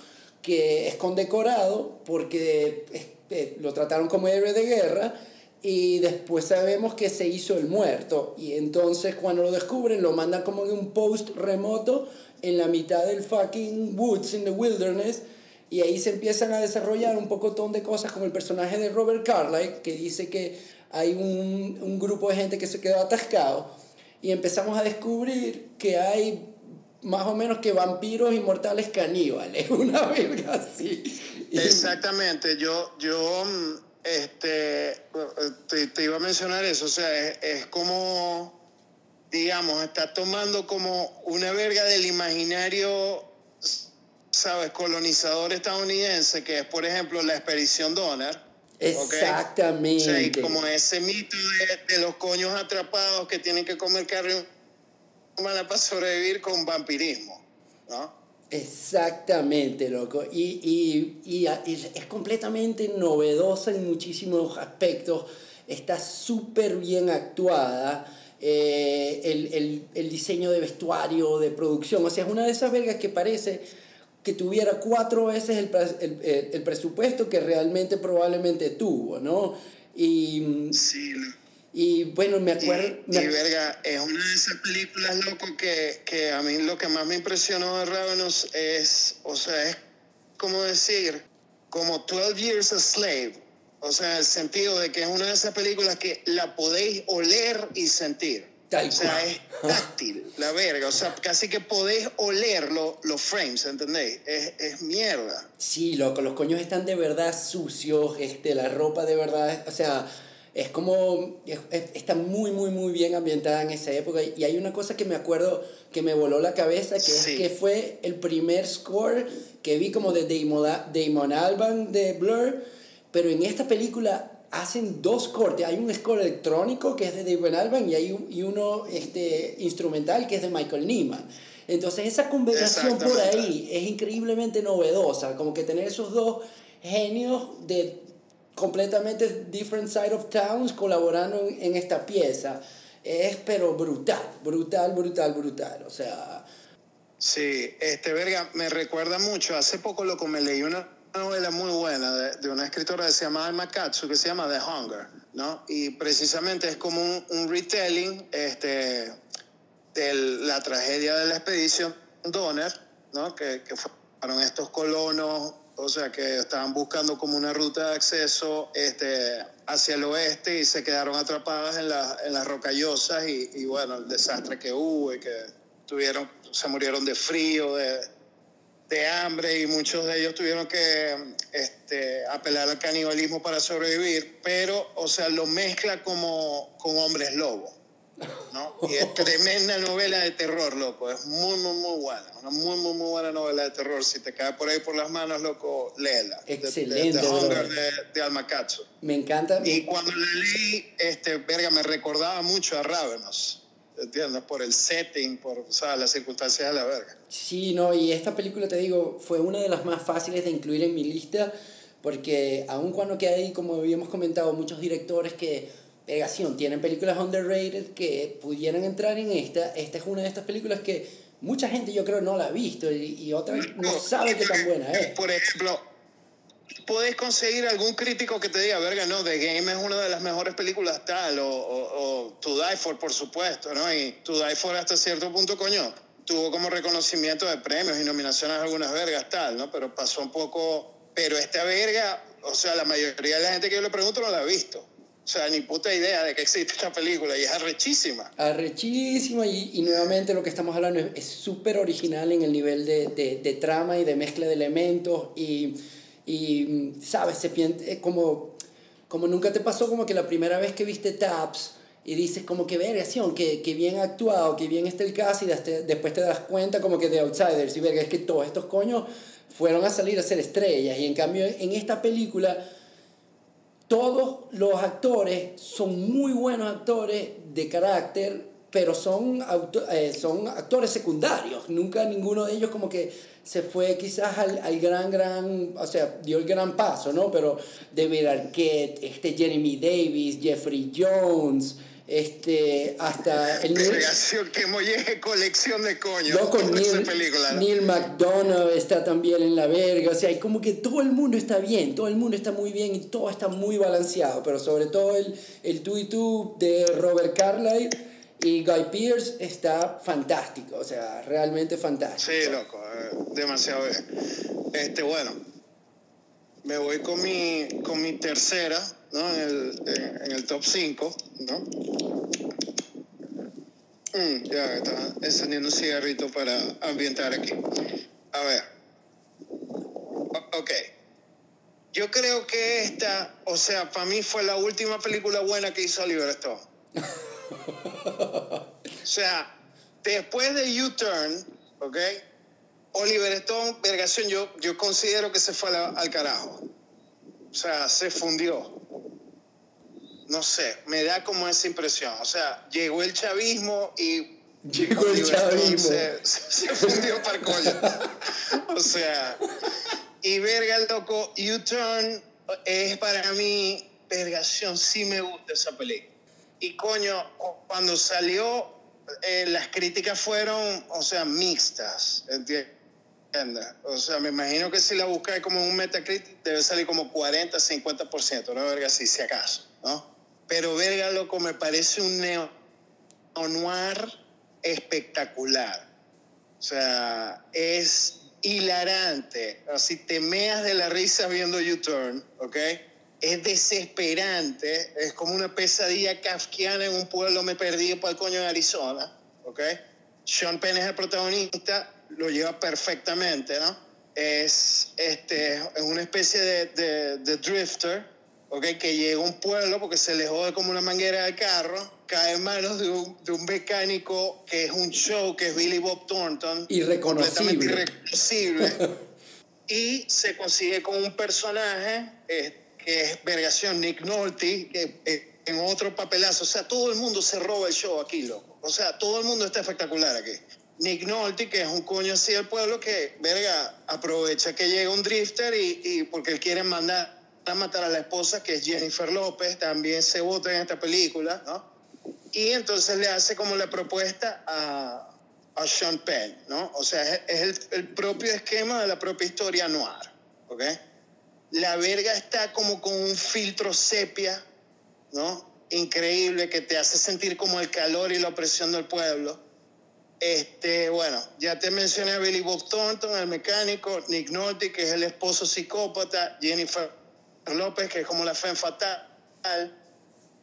que es condecorado porque eh, lo trataron como héroe de guerra y después sabemos que se hizo el muerto. Y entonces cuando lo descubren lo mandan como en un post remoto en la mitad del fucking woods in the wilderness. Y ahí se empiezan a desarrollar un pocotón de cosas como el personaje de Robert Carlyle que dice que hay un, un grupo de gente que se quedó atascado. Y empezamos a descubrir que hay más o menos que vampiros inmortales caníbales, una verga así. Exactamente, yo, yo mm, este, te, iba a mencionar eso, o sea, es, como, digamos, está tomando como una verga del imaginario, ¿sabes?, colonizador estadounidense, que es, por ejemplo, la expedición Donner. Exactamente. como ese mito de, de, los coños atrapados que tienen que comer carne humana para sobrevivir con vampirismo, ¿no? Exactamente, loco. Y, y, y, es completamente novedosa en muchísimos aspectos. Está súper bien actuada. Eh, el, el, el, diseño de vestuario, de producción. O sea, es una de esas vergas que parece que tuviera cuatro veces el, el, presupuesto que realmente probablemente tuvo, ¿no? Y, sí, y bueno, me acuerdo... Y, verga, es una de esas películas, loco, que, que a mí lo que más me impresionó de Ravenous es, o sea, es como decir, como 12 Years a Slave. O sea, el sentido de que es una de esas películas que la podéis oler y sentir. o sea, es táctil, la verga. O sea, casi que podéis oler los frames, ¿entendéis? Es, es, mierda. Sí, loco, los coños están de verdad sucios, este, la ropa de verdad, o sea es como, está muy, muy, muy bien ambientada en esa época. Y hay una cosa que me acuerdo que me voló la cabeza, que es que fue el primer score que vi como de Damon, Damon Alban de Blur, pero en esta película hacen dos cortes. Hay un score electrónico que es de Damon Alban y hay y uno este, instrumental que es de Michael Nyman. Entonces esa combinación por ahí es increíblemente novedosa, como que tener esos dos genios de completamente different side of towns colaborando en, esta pieza. Es pero brutal, brutal, brutal, brutal. O sea... Sí, este verga me recuerda mucho. Hace poco loco me leí una novela muy buena de, de una escritora que se llama Alma Katsu que se llama The Hunger, ¿no? Y precisamente es como un, un retelling este, de la tragedia de la expedición Donner, ¿no? Que, que fueron estos colonos o sea que estaban buscando como una ruta de acceso este, hacia el oeste y se quedaron atrapadas en, en las rocallosas y, bueno, el desastre que hubo y que tuvieron, se murieron de frío, de, de hambre y muchos de ellos tuvieron que este, apelar al canibalismo para sobrevivir, pero, o sea, lo mezcla como con hombres lobo. ¿No? Y es tremenda novela de terror, loco. Es muy, muy, muy buena. Una muy, muy, muy buena novela de terror. Si te cae por ahí por las manos, loco, léela. Excelente. De, de, Hunger de, de Almacazo. Me encanta. Y cuando la leí, este, verga, me recordaba mucho a Ravenous. ¿Entiendes? Por el setting, por o sea, las circunstancias de la verga. Sí, no, y esta película, te digo, fue una de las más fáciles de incluir en mi lista, porque aun cuando que hay, como habíamos comentado, muchos directores que, pegación, tienen películas underrated que pudieran entrar en esta, esta es una de estas películas que mucha gente yo creo no la ha visto y, y otra no sabe qué tan buena es. Por ejemplo, puedes conseguir algún crítico que te diga, verga, no, The Game es una de las mejores películas tal, o, o, o To Die For, por supuesto, ¿no? Y To Die For hasta cierto punto, coño, tuvo como reconocimiento de premios y nominaciones a algunas vergas tal, ¿no? Pero pasó un poco, pero esta verga, o sea, la mayoría de la gente que yo le pregunto no la ha visto. O sea, ni puta idea de que existe esta película y es arrechísima. Arrechísima y, y nuevamente lo que estamos hablando es súper original en el nivel de, de, de trama y de mezcla de elementos y y, ¿sabes? Se siente como, como nunca te pasó como que la primera vez que viste Taps y dices como que vergación, que, que bien actuado, que bien está el caso y después te das cuenta como que de Outsiders y verga, es que todos estos coños fueron a salir a ser estrellas y en cambio en esta película todos los actores son muy buenos actores de carácter, pero son, eh, son actores secundarios. Nunca ninguno de ellos como que se fue quizás al, al, gran, gran, o sea, dio el gran paso, ¿no? Pero David Arquette, este Jeremy Davis, Jeffrey Jones, este, hasta el... Creación, que molle colección de coño. Loco, Neil, película, ¿no? Neil McDonough está también en la verga, o sea, hay como que todo el mundo está bien, todo el mundo está muy bien y todo está muy balanceado, pero sobre todo el, el tú y tú de Robert Carlyle y Guy Pearce está fantástico, o sea, realmente fantástico. Sí, loco, eh, demasiado bien. Este, bueno, me voy con mi, con mi tercera, ¿no? En el, en el top 5, ¿no? Mm, ya está encendiendo un cigarrito para ambientar aquí. A ver. Ok. Yo creo que esta, o sea, para mí fue la última película buena que hizo Oliver Stone. o sea, después de U-Turn, ¿ok? Oliver Stone, vergación, yo, yo considero que se fue al, al carajo. O sea, se fundió. No sé, me da como esa impresión. O sea, llegó el chavismo y Llegó el chavismo. Se, se, fundió para coño. o sea, y verga, loco, U-Turn es para mí, vergación, sí me gusta esa película. Y coño, cuando salió, eh, las críticas fueron, o sea, mixtas, ¿entiendes? O sea, me imagino que si la buscas como un Metacritic, debe salir como 40, 50%, ¿no? Verga, si, si acaso, ¿no? Pero verga, loco, me parece un neo noir espectacular. O sea, es hilarante. Así te meas de la risa viendo U-Turn, ¿ok? es desesperante, es como una pesadilla kafkiana en un pueblo me perdí para el coño de Arizona, ¿ok? Sean Penn es el protagonista, lo lleva perfectamente, ¿no? Es, este, es una especie de, de, de drifter, ¿ok? Que llega a un pueblo porque se le jode como una manguera de carro, cae en manos de un, de un mecánico que es un show, que es Billy Bob Thornton. Irreconocible. Irreconocible. y se consigue con un personaje... Este, que es vergación, Nick Nolte, que eh, en otro papelazo. O sea, todo el mundo se roba el show aquí, loco. O sea, todo el mundo está espectacular aquí. Nick Nolte, que es un coño así del pueblo que, verga, aprovecha que llega un drifter y, y porque él quiere mandar a matar a la esposa, que es Jennifer López, también se vota en esta película, ¿no? Y entonces le hace como la propuesta a, a Sean Penn, ¿no? O sea, es, el, el propio esquema de la propia historia noir, ¿ok? la verga está como con un filtro sepia, ¿no? Increíble, que te hace sentir como el calor y la opresión del pueblo. Este, bueno, ya te mencioné a Billy Bob Thornton, el mecánico, Nick Nolte, que es el esposo psicópata, Jennifer López, que es como la fe fatal.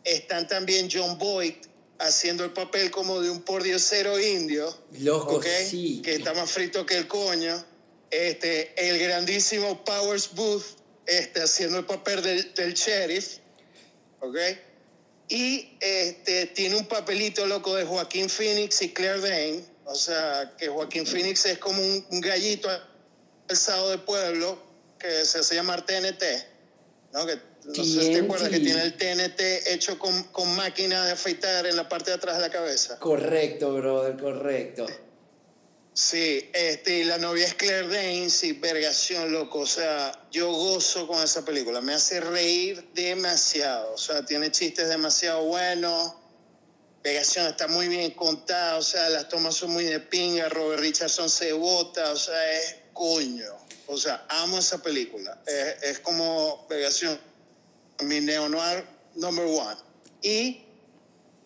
Están también John Boyd haciendo el papel como de un pordiosero indio. Loco, ¿okay? sí. Que está más frito que el coño. Este, el grandísimo Powers Booth, este, haciendo el papel del, del sheriff, ¿ok? Y este, tiene un papelito loco de Joaquín Phoenix y Claire Dane. O sea, que Joaquín Phoenix es como un, un gallito alzado de pueblo que se hace llamar TNT. ¿no? Que, no sé si te acuerdas que tiene el TNT hecho con, con máquina de afeitar en la parte de atrás de la cabeza. Correcto, brother, correcto. Sí, este, la novia es Claire Danes y vergación, loco. O sea, yo gozo con esa película. Me hace reír demasiado. O sea, tiene chistes demasiado buenos. Vergación está muy bien contada. O sea, las tomas son muy de pinga. Robert Richardson se bota. O sea, es coño. O sea, amo esa película. Es, es como Vergación, mi neo-noir number one. Y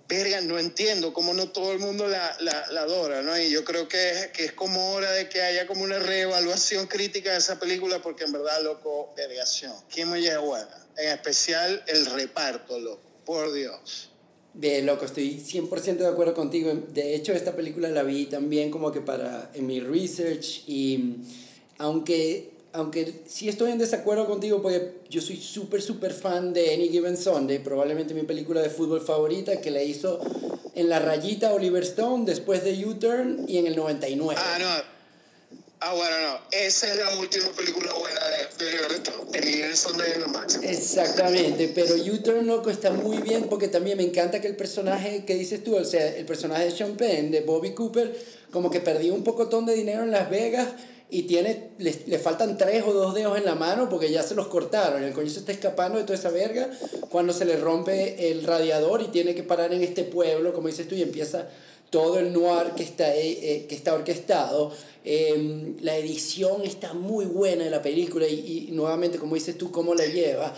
verga, no entiendo cómo no todo el mundo la, la, la adora, ¿no? Y yo creo que es, que es como hora de que haya como una reevaluación crítica de esa película, porque en verdad, loco, vergación. ¿Quién me es buena? En especial el reparto, loco, por Dios. De loco, estoy 100% de acuerdo contigo. De hecho, esta película la vi también como que para en mi research y aunque aunque sí estoy en desacuerdo contigo porque yo soy súper, súper fan de Any Given Sunday, probablemente mi película de fútbol favorita que la hizo en la rayita Oliver Stone después de U-Turn y en el 99. Ah, no. Ah, bueno, no. Esa es la última película buena de, de Oliver Stone. Any Given Sunday es lo máximo. Exactamente, pero U-Turn, loco, está muy bien porque también me encanta que el personaje que dices tú, o sea, el personaje de Sean Penn, de Bobby Cooper, como que perdió un pocotón de dinero en Las Vegas y tiene, le, le, faltan tres o dos dedos en la mano porque ya se los cortaron. El coño se está escapando de toda esa verga cuando se le rompe el radiador y tiene que parar en este pueblo, como dices tú, y empieza todo el noir que está, eh, que está orquestado. Eh, la edición está muy buena de la película y, y nuevamente, como dices tú, cómo la lleva.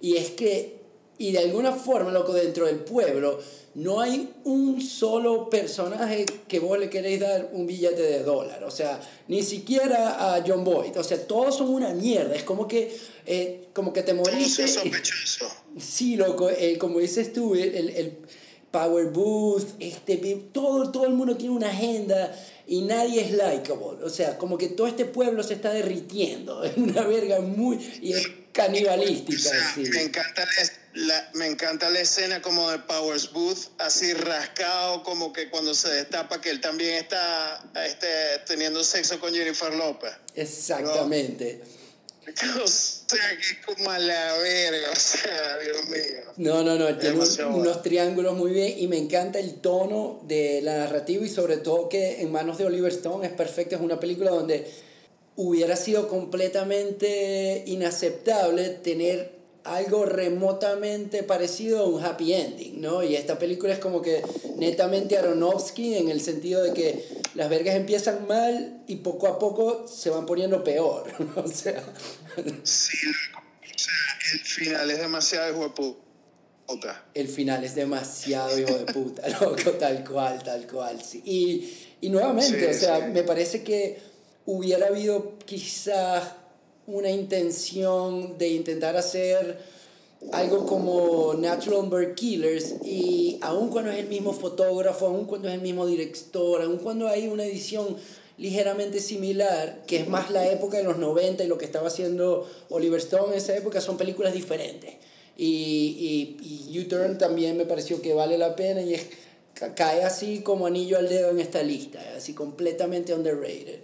Y es que, y de alguna forma, loco, dentro del pueblo, no hay un solo personaje que vos le queréis dar un billete de dólar. O sea, ni siquiera a John Boyd. O sea, todos son una mierda. Es como que, eh, como que te moriste. Es sospechoso. Sí, loco. Eh, como dices tú, el, el Power Booth, este, todo, todo el mundo tiene una agenda y nadie es likable. O sea, como que todo este pueblo se está derritiendo. Es una verga muy... Y es canibalística. O sea, sí. me, encanta la, me encanta la escena como de Powers Booth, así rascado, como que cuando se destapa que él también está este, teniendo sexo con Jennifer López. Exactamente. ¿no? O sea, que es como a la verga, o sea, Dios mío. No, no, no, tiene unos triángulos muy bien y me encanta el tono de la narrativa y sobre todo que en manos de Oliver Stone es perfecto, es una película donde hubiera sido completamente inaceptable tener algo remotamente parecido a un happy ending, ¿no? Y esta película es como que netamente Aronofsky en el sentido de que las vergas empiezan mal y poco a poco se van poniendo peor, o sea... Sí, loco. o sea, el final es demasiado hijo de puta. el final es demasiado hijo de puta, loco, tal cual, tal cual. Sí. Y, y nuevamente, Sí, o sea, sí. me parece que hubiera habido quizás una intención de intentar hacer algo como Natural Bird Killers y aun cuando es el mismo fotógrafo, aun cuando es el mismo director, aun cuando hay una edición ligeramente similar, que es más la época de los 90 y lo que estaba haciendo Oliver Stone en esa época, son películas diferentes. Y, y, y U-Turn también me pareció que vale la pena y es, ca- cae así como anillo al dedo en esta lista, así completamente underrated.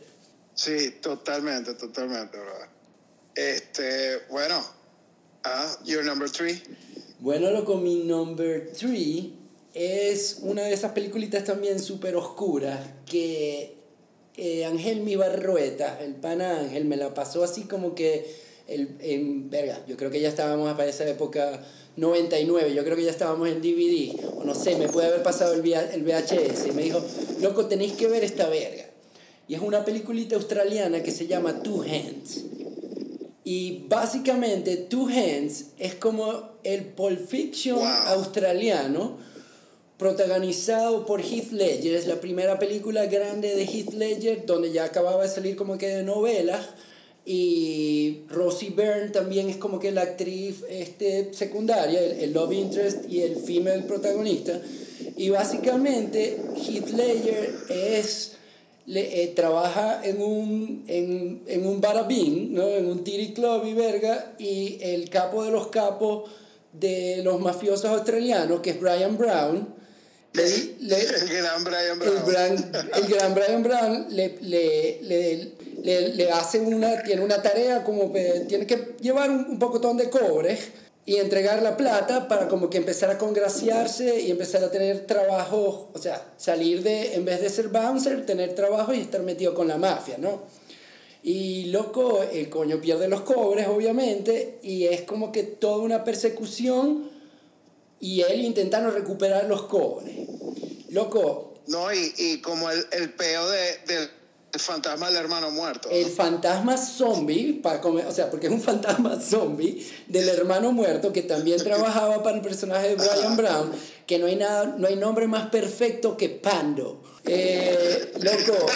Sí, totalmente, totalmente, bro. Este, bueno, ah, your number three. Bueno, loco, mi number three es una de esas peliculitas también súper oscuras que eh, Ángel Mi Barrueta, el pana Ángel, me la pasó así como que, el, en, verga, yo creo que ya estábamos para esa época 99, yo creo que ya estábamos en DVD, o no sé, me puede haber pasado el, el VHS, y me dijo, loco, tenéis que ver esta verga. Y es una peliculita australiana que se llama Two Hands. Y básicamente Two Hands es como el Pulp Fiction Wow. australiano protagonizado por Heath Ledger. Es la primera película grande de Heath Ledger donde ya acababa de salir como que de novelas. Y Rosie Byrne también es como que la actriz este, secundaria, el, el love interest y el female protagonista. Y básicamente Heath Ledger es le, eh, trabaja en un, en, en un barabín, ¿no? en un tiri club y verga, y el capo de los capos de los mafiosos australianos, que es Brian Brown, le, el gran Brian Brown. El gran, el gran Brian Brown le, le, le, le, hace una, tiene una tarea como que tiene que llevar un, un pocotón de cobre y entregar la plata para como que empezar a congraciarse y empezar a tener trabajo, o sea, salir de, en vez de ser bouncer, tener trabajo y estar metido con la mafia, ¿no? Y loco, el coño pierde los cobres, obviamente, y es como que toda una persecución y él intentando recuperar los cobres. Loco. No, y, y como el, el peo de, el fantasma del hermano muerto. El fantasma zombie, para comer, o sea, porque es un fantasma zombie del hermano muerto que también trabajaba para el personaje de Brian Brown, que no hay, nada, no hay nombre más perfecto que Pando. Eh, loco,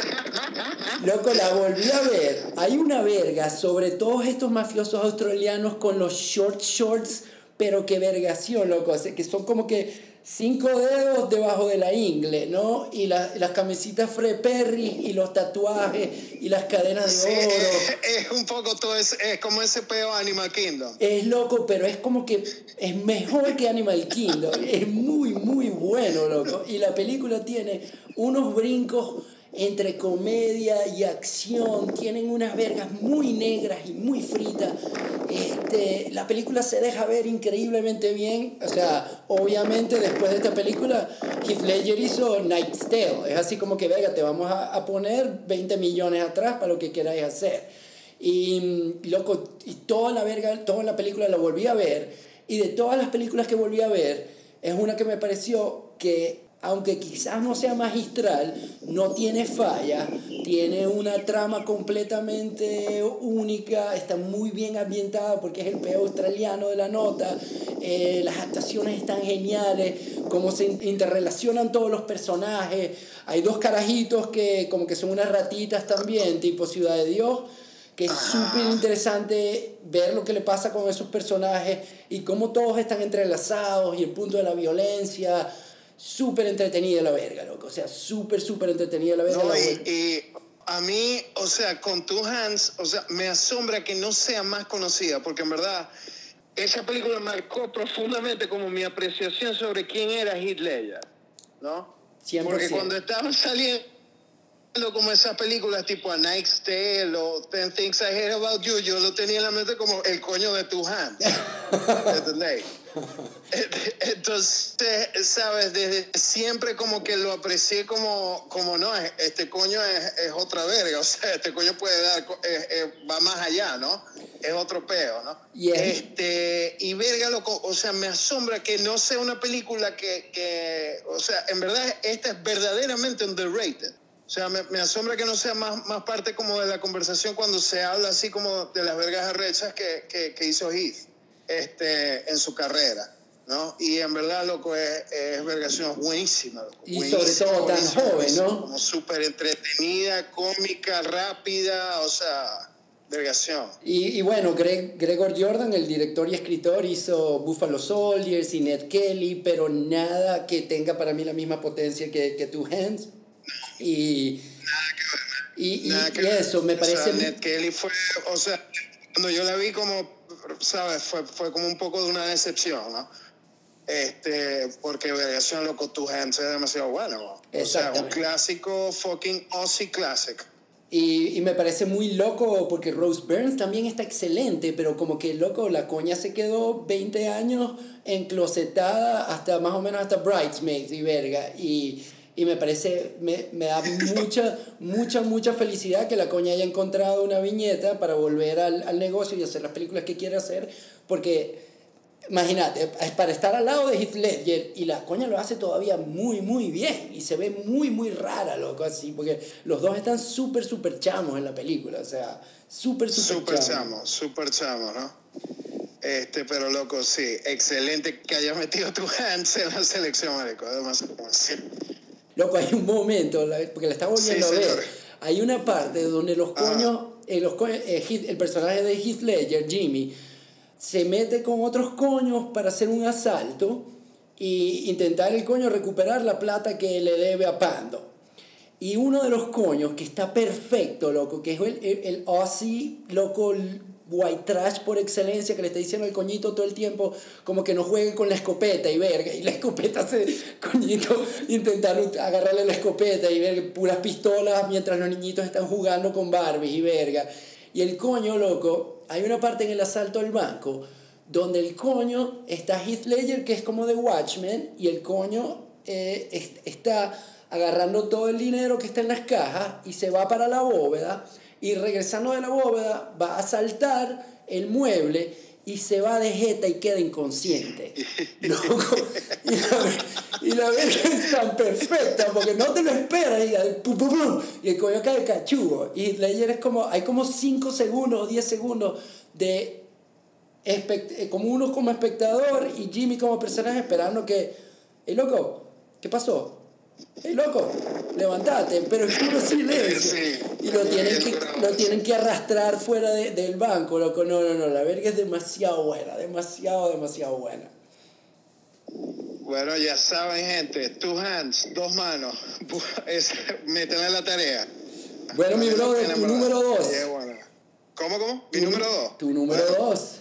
loco, la volví a ver. Hay una verga sobre todos estos mafiosos australianos con los short shorts, pero que vergación, loco, que son como que cinco dedos debajo de la ingle, ¿no? Y las camisitas Fre Perry y los tatuajes y las cadenas de oro. Es, un poco todo, es, es, como ese peo Animal Kingdom. Es loco, pero es como que es mejor que Animal Kingdom. es muy, muy bueno, loco. Y la película tiene unos brincos entre comedia y acción, tienen unas vergas muy negras y muy fritas. Este, la película se deja ver increíblemente bien. O sea, obviamente después de esta película, Heath Ledger hizo Night's Tale. Es así como que, verga, te vamos a, a poner 20 millones atrás para lo que queráis hacer. Y, loco, y toda la verga, toda la película la volví a ver. Y de todas las películas que volví a ver, es una que me pareció que aunque quizás no sea magistral, no tiene falla, tiene una trama completamente única, está muy bien ambientada porque es el peo australiano de la nota, eh, las actuaciones están geniales, cómo se interrelacionan todos los personajes, hay dos carajitos que como que son unas ratitas también, tipo Ciudad de Dios, que es súper interesante ver lo que le pasa con esos personajes y cómo todos están entrelazados y el punto de la violencia súper entretenida la verga, loco. O sea, súper, súper entretenida la verga. No, y, a mí, o sea, con Two Hands, o sea, me asombra que no sea más conocida, porque en verdad esa película marcó profundamente como mi apreciación sobre quién era Heath Ledger, ¿no? 100%. Porque cuando estaba saliendo como esas películas tipo A Night's Tale o Ten Things I Hate About You, yo lo tenía en la mente como el coño de Two Hands. ¿Entendéis? Entonces, sabes, desde siempre como que lo aprecié como, como no, este coño es, es otra verga, o sea, este coño puede dar, va más allá, ¿no? Es otro peo, ¿no? Este, y verga, loco, o sea, me asombra que no sea una película que, que o sea, en verdad esta es verdaderamente underrated. O sea, me, me, asombra que no sea más, más parte como de la conversación cuando se habla así como de las vergas arrechas que, que, que hizo Heath este, en su carrera. ¿no? Y en verdad, loco, es, es vergación buenísima. Y sobre todo tan joven, ¿no? Como súper entretenida, cómica, rápida, o sea, vergación. Y, y bueno, Greg, Gregor Jordan, el director y escritor, hizo Buffalo Soldiers y Ned Kelly, pero nada que tenga para mí la misma potencia que, que Two Hands. Y, y, y, eso me parece... O Ned Kelly fue, o sea, cuando yo la vi como ¿sabes? Fue, fue como un poco de una decepción, ¿no? Este, porque Variación Loco Tu Hands es demasiado bueno. O sea, un clásico fucking Aussie classic. Y, y, me parece muy loco porque Rose Burns también está excelente, pero como que loco, la coña se quedó 20 años enclosetada hasta más o menos hasta Bridesmaids y verga. Y y me parece, me, me, da mucha, mucha, mucha felicidad que la coña haya encontrado una viñeta para volver al, al negocio y hacer las películas que quiere hacer, porque imagínate, es para estar al lado de Heath Ledger y la coña lo hace todavía muy, muy bien y se ve muy, muy rara, loco, así, porque los dos están súper, súper chamos en la película, o sea, súper, súper chamos. chamos. Súper chamos, ¿no? Este, pero loco, sí, excelente que hayas metido tu hands en la selección, marico, además, Loco, hay un momento, porque la estaba volviendo a ver, hay una parte donde los coños, eh, los eh, el personaje de Heath Ledger, Jimmy, se mete con otros coños para hacer un asalto y intentar el coño recuperar la plata que le debe a Pando. Y uno de los coños que está perfecto, loco, que es el, el, Aussie, loco, white trash por excelencia que le está diciendo al coñito todo el tiempo como que no juegue con la escopeta y verga y la escopeta se coñito intentando agarrarle la escopeta y ver puras pistolas mientras los niñitos están jugando con Barbie y verga. Y el coño loco hay una parte en el asalto al banco donde el coño está Heath Ledger que es como de Watchmen y el coño eh, está agarrando todo el dinero que está en las cajas y se va para la bóveda y regresando de la bóveda va a saltar el mueble y se va de jeta y queda inconsciente. Loco, y la, y es tan perfecta porque no te lo esperas y, y el coño cae cachugo. Y Ledger es como, hay como 5 segundos o 10 segundos de eh, como uno como espectador y Jimmy como personaje esperando que, el loco, ¿qué pasó? ¡Hey, loco! Levantate, pero es puro silencio. y lo tienen, que, lo tienen que arrastrar fuera de, del banco, loco. No, no, no, la verga es demasiado buena, demasiado, demasiado buena. Bueno, ya saben, gente, two hands, dos manos, métele la tarea. Bueno, mi brother, tu número dos. ¿Cómo, cómo? Mi número dos. Tu número dos.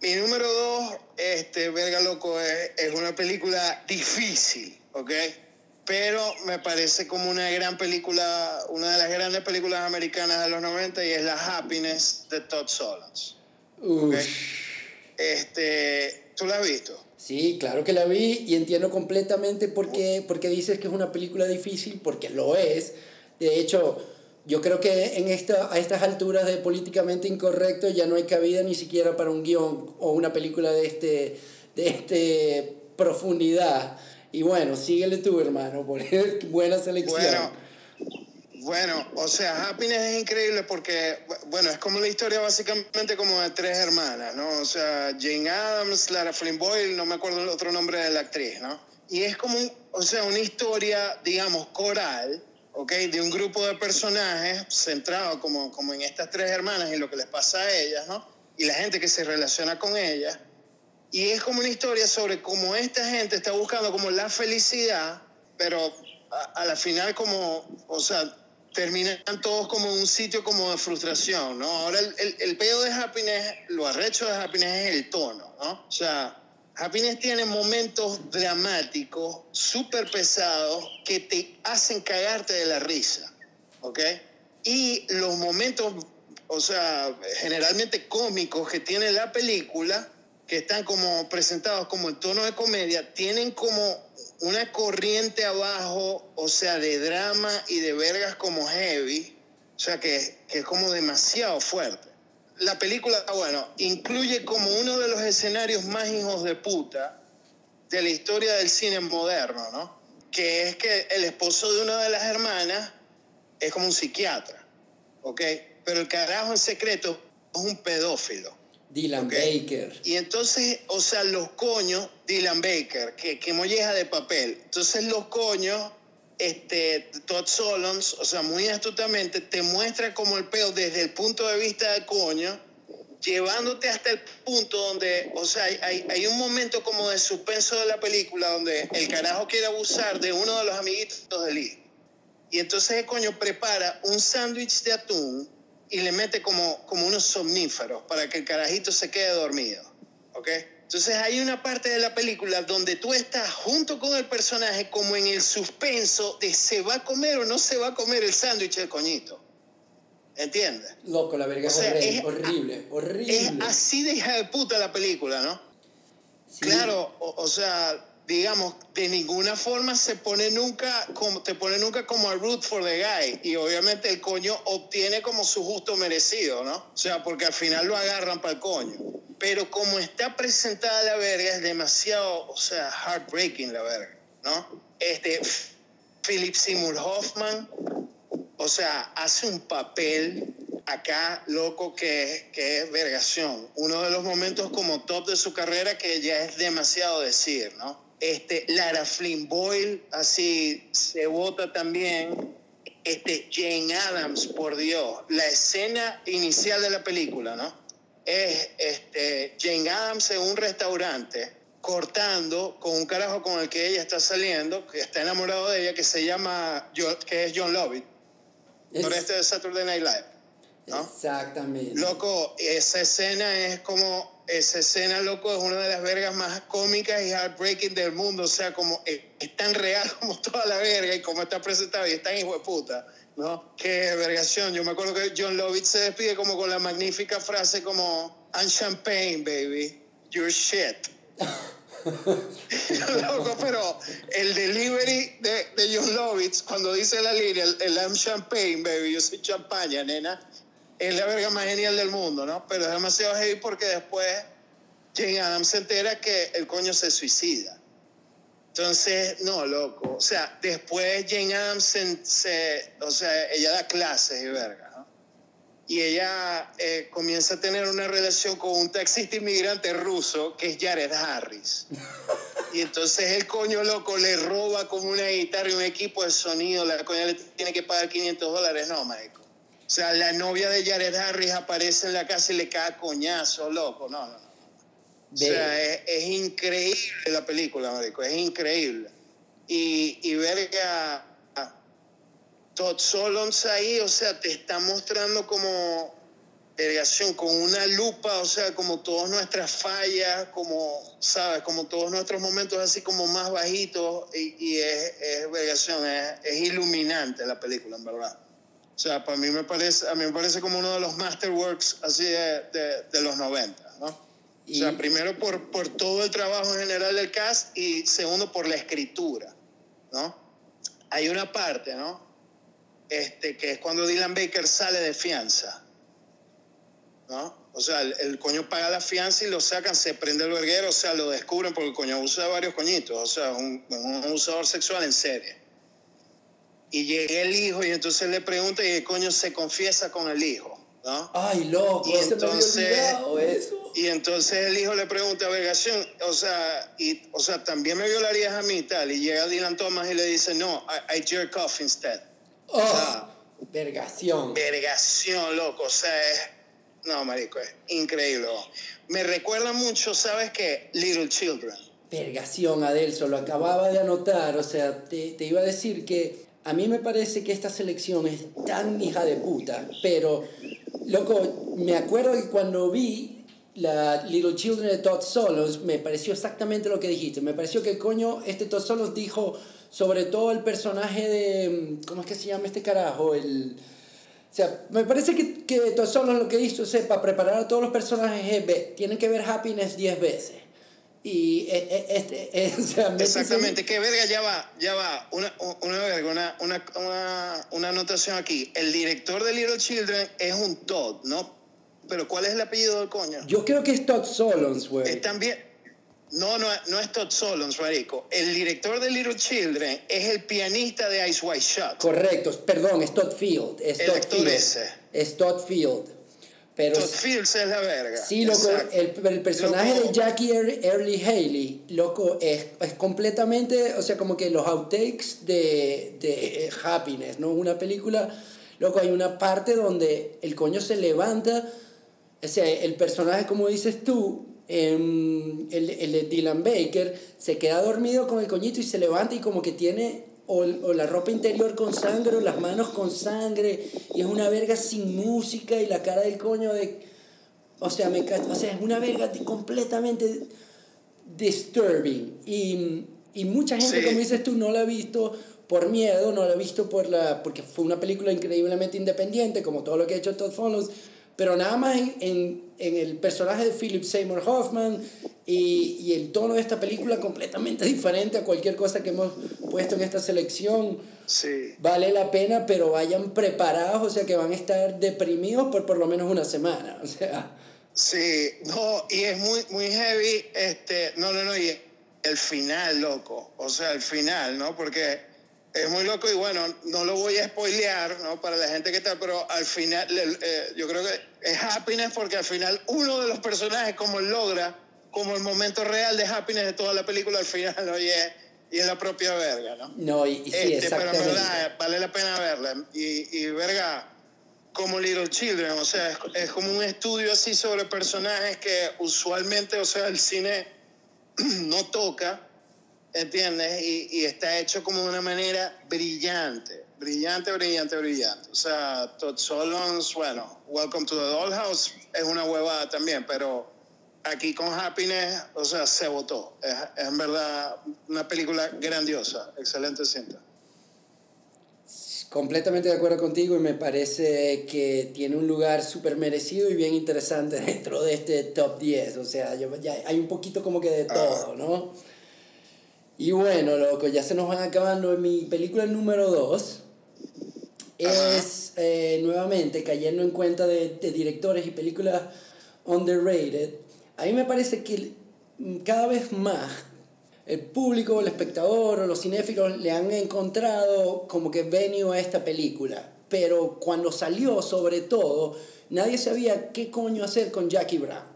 Mi número dos, este, verga loco, es, es una película difícil, ¿ok? Pero me parece como una gran película, una de las grandes películas americanas de los 90 y es La Happiness de Todd Solondz. Este, ¿Tú la has visto? Sí, claro que la vi y entiendo completamente por qué, porque dices que es una película difícil, porque lo es. De hecho, yo creo que en esta, a estas alturas de políticamente incorrecto ya no hay cabida ni siquiera para un guion o una película de este, de este profundidad. Y bueno, síguele tú, hermano, por buena selección. Bueno, bueno, o sea, Happiness es increíble porque, bueno, es como la historia básicamente como de tres hermanas, ¿no? O sea, Jane Adams, Lara Flynn Boyle, no me acuerdo el otro nombre de la actriz, ¿no? Y es como, o sea, una historia, digamos, coral, ¿ok? De un grupo de personajes centrado como, como en estas tres hermanas y lo que les pasa a ellas, ¿no? Y la gente que se relaciona con ellas. Y es como una historia sobre cómo esta gente está buscando como la felicidad, pero a, la final como, o sea, terminan todos como en un sitio como de frustración, ¿no? Ahora el, el, el pedo de Happiness, lo arrecho de Happiness es el tono, ¿no? O sea, Happiness tiene momentos dramáticos, súper pesados, que te hacen cagarte de la risa, ¿ok? Y los momentos, o sea, generalmente cómicos que tiene la película, que están como presentados como el tono de comedia, tienen como una corriente abajo, o sea, de drama y de vergas como heavy, o sea, que, que es como demasiado fuerte. La película, bueno, incluye como uno de los escenarios más hijos de puta de la historia del cine moderno, ¿no? Que es que el esposo de una de las hermanas es como un psiquiatra, ¿ok? Pero el carajo en secreto es un pedófilo. Dylan Baker. Y entonces, o sea, los coños, Dylan Baker, que, que molleja de papel. Entonces los coños, este, Todd Solons, o sea, muy astutamente, te muestra como el peo desde el punto de vista del coño, llevándote hasta el punto donde, o sea, hay, hay un momento como de suspenso de la película donde el carajo quiere abusar de uno de los amiguitos del hijo. Y entonces el coño prepara un sándwich de atún y le mete como, como unos somníferos para que el carajito se quede dormido. ¿Ok? Entonces hay una parte de la película donde tú estás junto con el personaje como en el suspenso de se va a comer o no se va a comer el sándwich del coñito. ¿Entiendes? Loco, la verga es, horrible, horrible. Es así de hija de puta la película, ¿no? Claro, o sea, digamos, de ninguna forma se pone nunca, como, te pone nunca como a root for the guy. Y obviamente el coño obtiene como su justo merecido, ¿no? O sea, porque al final lo agarran para el coño. Pero como está presentada la verga, es demasiado, o sea, heartbreaking la verga, ¿no? Este, Philip Seymour Hoffman, o sea, hace un papel acá, loco, que, que es vergación. Uno de los momentos como top de su carrera que ya es demasiado decir, ¿no? Este, Lara Flynn Boyle, así se vota también. Este, Jane Adams, por Dios, la escena inicial de la película, ¿no? Es este, Jane Adams en un restaurante cortando con un carajo con el que ella está saliendo, que está enamorado de ella, que se llama, que es John Lovett, por este de Saturday Night Live. Exactamente. Loco, esa escena es como, esa escena, loco, es una de las vergas más cómicas y heartbreaking del mundo. O sea, como es, tan real como toda la verga y como está presentado y es tan hijo de puta, ¿no? Qué vergación. Yo me acuerdo que John Lovitz se despide como con la magnífica frase como, I'm champagne, baby, you're shit. Loco, pero el delivery de, de John Lovitz, cuando dice la línea, el, el I'm champagne, baby, yo soy champaña, nena es la verga más genial del mundo, ¿no? Pero es demasiado heavy porque después Jane Adams se entera que el coño se suicida. Entonces, no, loco. O sea, después Jane Adams se, o sea, ella da clases y verga, ¿no? Y ella eh, comienza a tener una relación con un taxista inmigrante ruso que es Jared Harris. Y entonces el coño loco le roba como una guitarra y un equipo de sonido. La coña le tiene que pagar 500 dólares. No, marico. O sea, la novia de Jared Harris aparece en la casa y le cae coñazo, loco. No, no, no. O sea, es, increíble la película, marico. Es increíble. Y, y ver que a, Todd Solons ahí, o sea, te está mostrando como delegación con una lupa, o sea, como todas nuestras fallas, como, ¿sabes? Como todos nuestros momentos así como más bajitos y, y es, es, es, es iluminante la película, en verdad. O sea, para mí me parece, a mí me parece como uno de los masterworks así de, de, los 90, ¿no? O sea, primero por, por todo el trabajo en general del cast y segundo por la escritura, ¿no? Hay una parte, ¿no? Este, que es cuando Dylan Baker sale de fianza, ¿no? O sea, el, coño paga la fianza y lo sacan, se prende el verguero, o sea, lo descubren porque el coño usa varios coñitos, o sea, un, un usador sexual en serie. Y llega el hijo y entonces le pregunta y el coño se confiesa con el hijo, ¿no? Ay, loco, y entonces, eso. Y entonces el hijo le pregunta, vergación, o sea, y, o sea, también me violarías a mí y tal. Y llega Dylan Thomas y le dice, no, I, jerk off instead. Oh, vergación. Vergación, loco, o sea, es, no, marico, es increíble. Me recuerda mucho, ¿sabes qué? Little Children. Vergación, Adelso, lo acababa de anotar, o sea, te, te iba a decir que a mí me parece que esta selección es tan hija de puta, pero, loco, me acuerdo que cuando vi la Little Children de Todd Solos, me pareció exactamente lo que dijiste. Me pareció que coño, este Todd Solos dijo sobre todo el personaje de. ¿Cómo es que se llama este carajo? El. O sea, me parece que, que Todd Solos lo que hizo es para preparar a todos los personajes es, tienen que ver Happiness 10 veces. Y eh, eh, este, eh, Exactamente, qué verga, ya va, ya va, una, una verga, una, una, una, una, anotación aquí. El director de Little Children es un Todd, ¿no? Pero ¿cuál es el apellido del coño? Yo creo que es Todd Solons, güey. Es también, no, no, no es Todd Solons, Marico. El director de Little Children es el pianista de Ice White Shut. Correcto, perdón, es Todd Field. Es el Todd actor Field. ese. Es Todd Field. Pero, Fields es la verga. Sí, loco, el, el, personaje de Jackie Early Haley, loco, es, es, completamente, o sea, como que los outtakes de, de Happiness, ¿no? Una película, loco, hay una parte donde el coño se levanta, o sea, el personaje, como dices tú, el, el de Dylan Baker, se queda dormido con el coñito y se levanta y como que tiene o, la ropa interior con sangre, o las manos con sangre, y es una verga sin música y la cara del coño de... O sea, me, o sea es una verga completamente disturbing. Y, y mucha gente, como dices tú, no la ha visto por miedo, no la ha visto por la, porque fue una película increíblemente independiente, como todo lo que ha hecho Todd Follows, pero nada más en, en, en el personaje de Philip Seymour Hoffman y, y, el tono de esta película completamente diferente a cualquier cosa que hemos puesto en esta selección. Sí. Vale la pena, pero vayan preparados, o sea que van a estar deprimidos por por lo menos una semana, o sea. Sí, no, y es muy, muy heavy, este, no, no, no, y el final, loco, o sea, el final, ¿no? Porque es muy loco y bueno, no lo voy a spoilear, ¿no? Para la gente que está, pero al final, eh, yo creo que es happiness porque al final uno de los personajes como logra, como el momento real de happiness de toda la película, al final, oye, y es la propia verga, ¿no? No, y, sí, este, Pero en verdad, vale la pena verla. Y, y verga, como Little Children, o sea, es, es, como un estudio así sobre personajes que usualmente, o sea, el cine no toca ¿entiendes? Y, y, está hecho como de una manera brillante, brillante, brillante, brillante. O sea, Todd Solondz, bueno, Welcome to the Dollhouse es una huevada también, pero aquí con Happiness, o sea, se votó. Es, es en verdad una película grandiosa, excelente cinta. Completamente de acuerdo contigo y me parece que tiene un lugar súper merecido y bien interesante dentro de este top 10. O sea, yo, ya hay un poquito como que de todo, ¿no? Y bueno, loco, ya se nos van acabando. Mi película número 2 es eh, nuevamente cayendo en cuenta de, de directores y películas underrated. A mí me parece que cada vez más el público, el espectador o los cinéfilos le han encontrado como que venue a esta película. Pero cuando salió, sobre todo, nadie sabía qué coño hacer con Jackie Brown.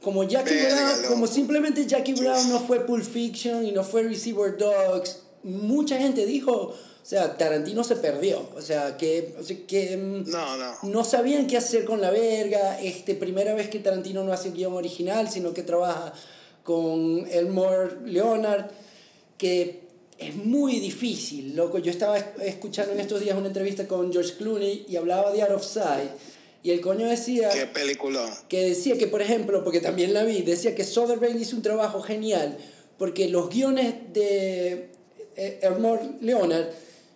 Como Jackie Brown, como simplemente Jackie Brown no fue Pulp Fiction y no fue Receiver Dogs, mucha gente dijo, o sea, Tarantino se perdió. O sea, que, que mm, no, no. no sabían qué hacer con la verga. Este, primera vez que Tarantino no hace guion original, sino que trabaja con Elmore Leonard, que es muy difícil, loco. Yo estaba escuchando en estos días una entrevista con George Clooney y hablaba de Out of Sight. Y el coño decía... ¿Qué película? Que decía que, por ejemplo, porque también la vi, decía que Soderbergh hizo un trabajo genial porque los guiones de eh, Elmore Leonard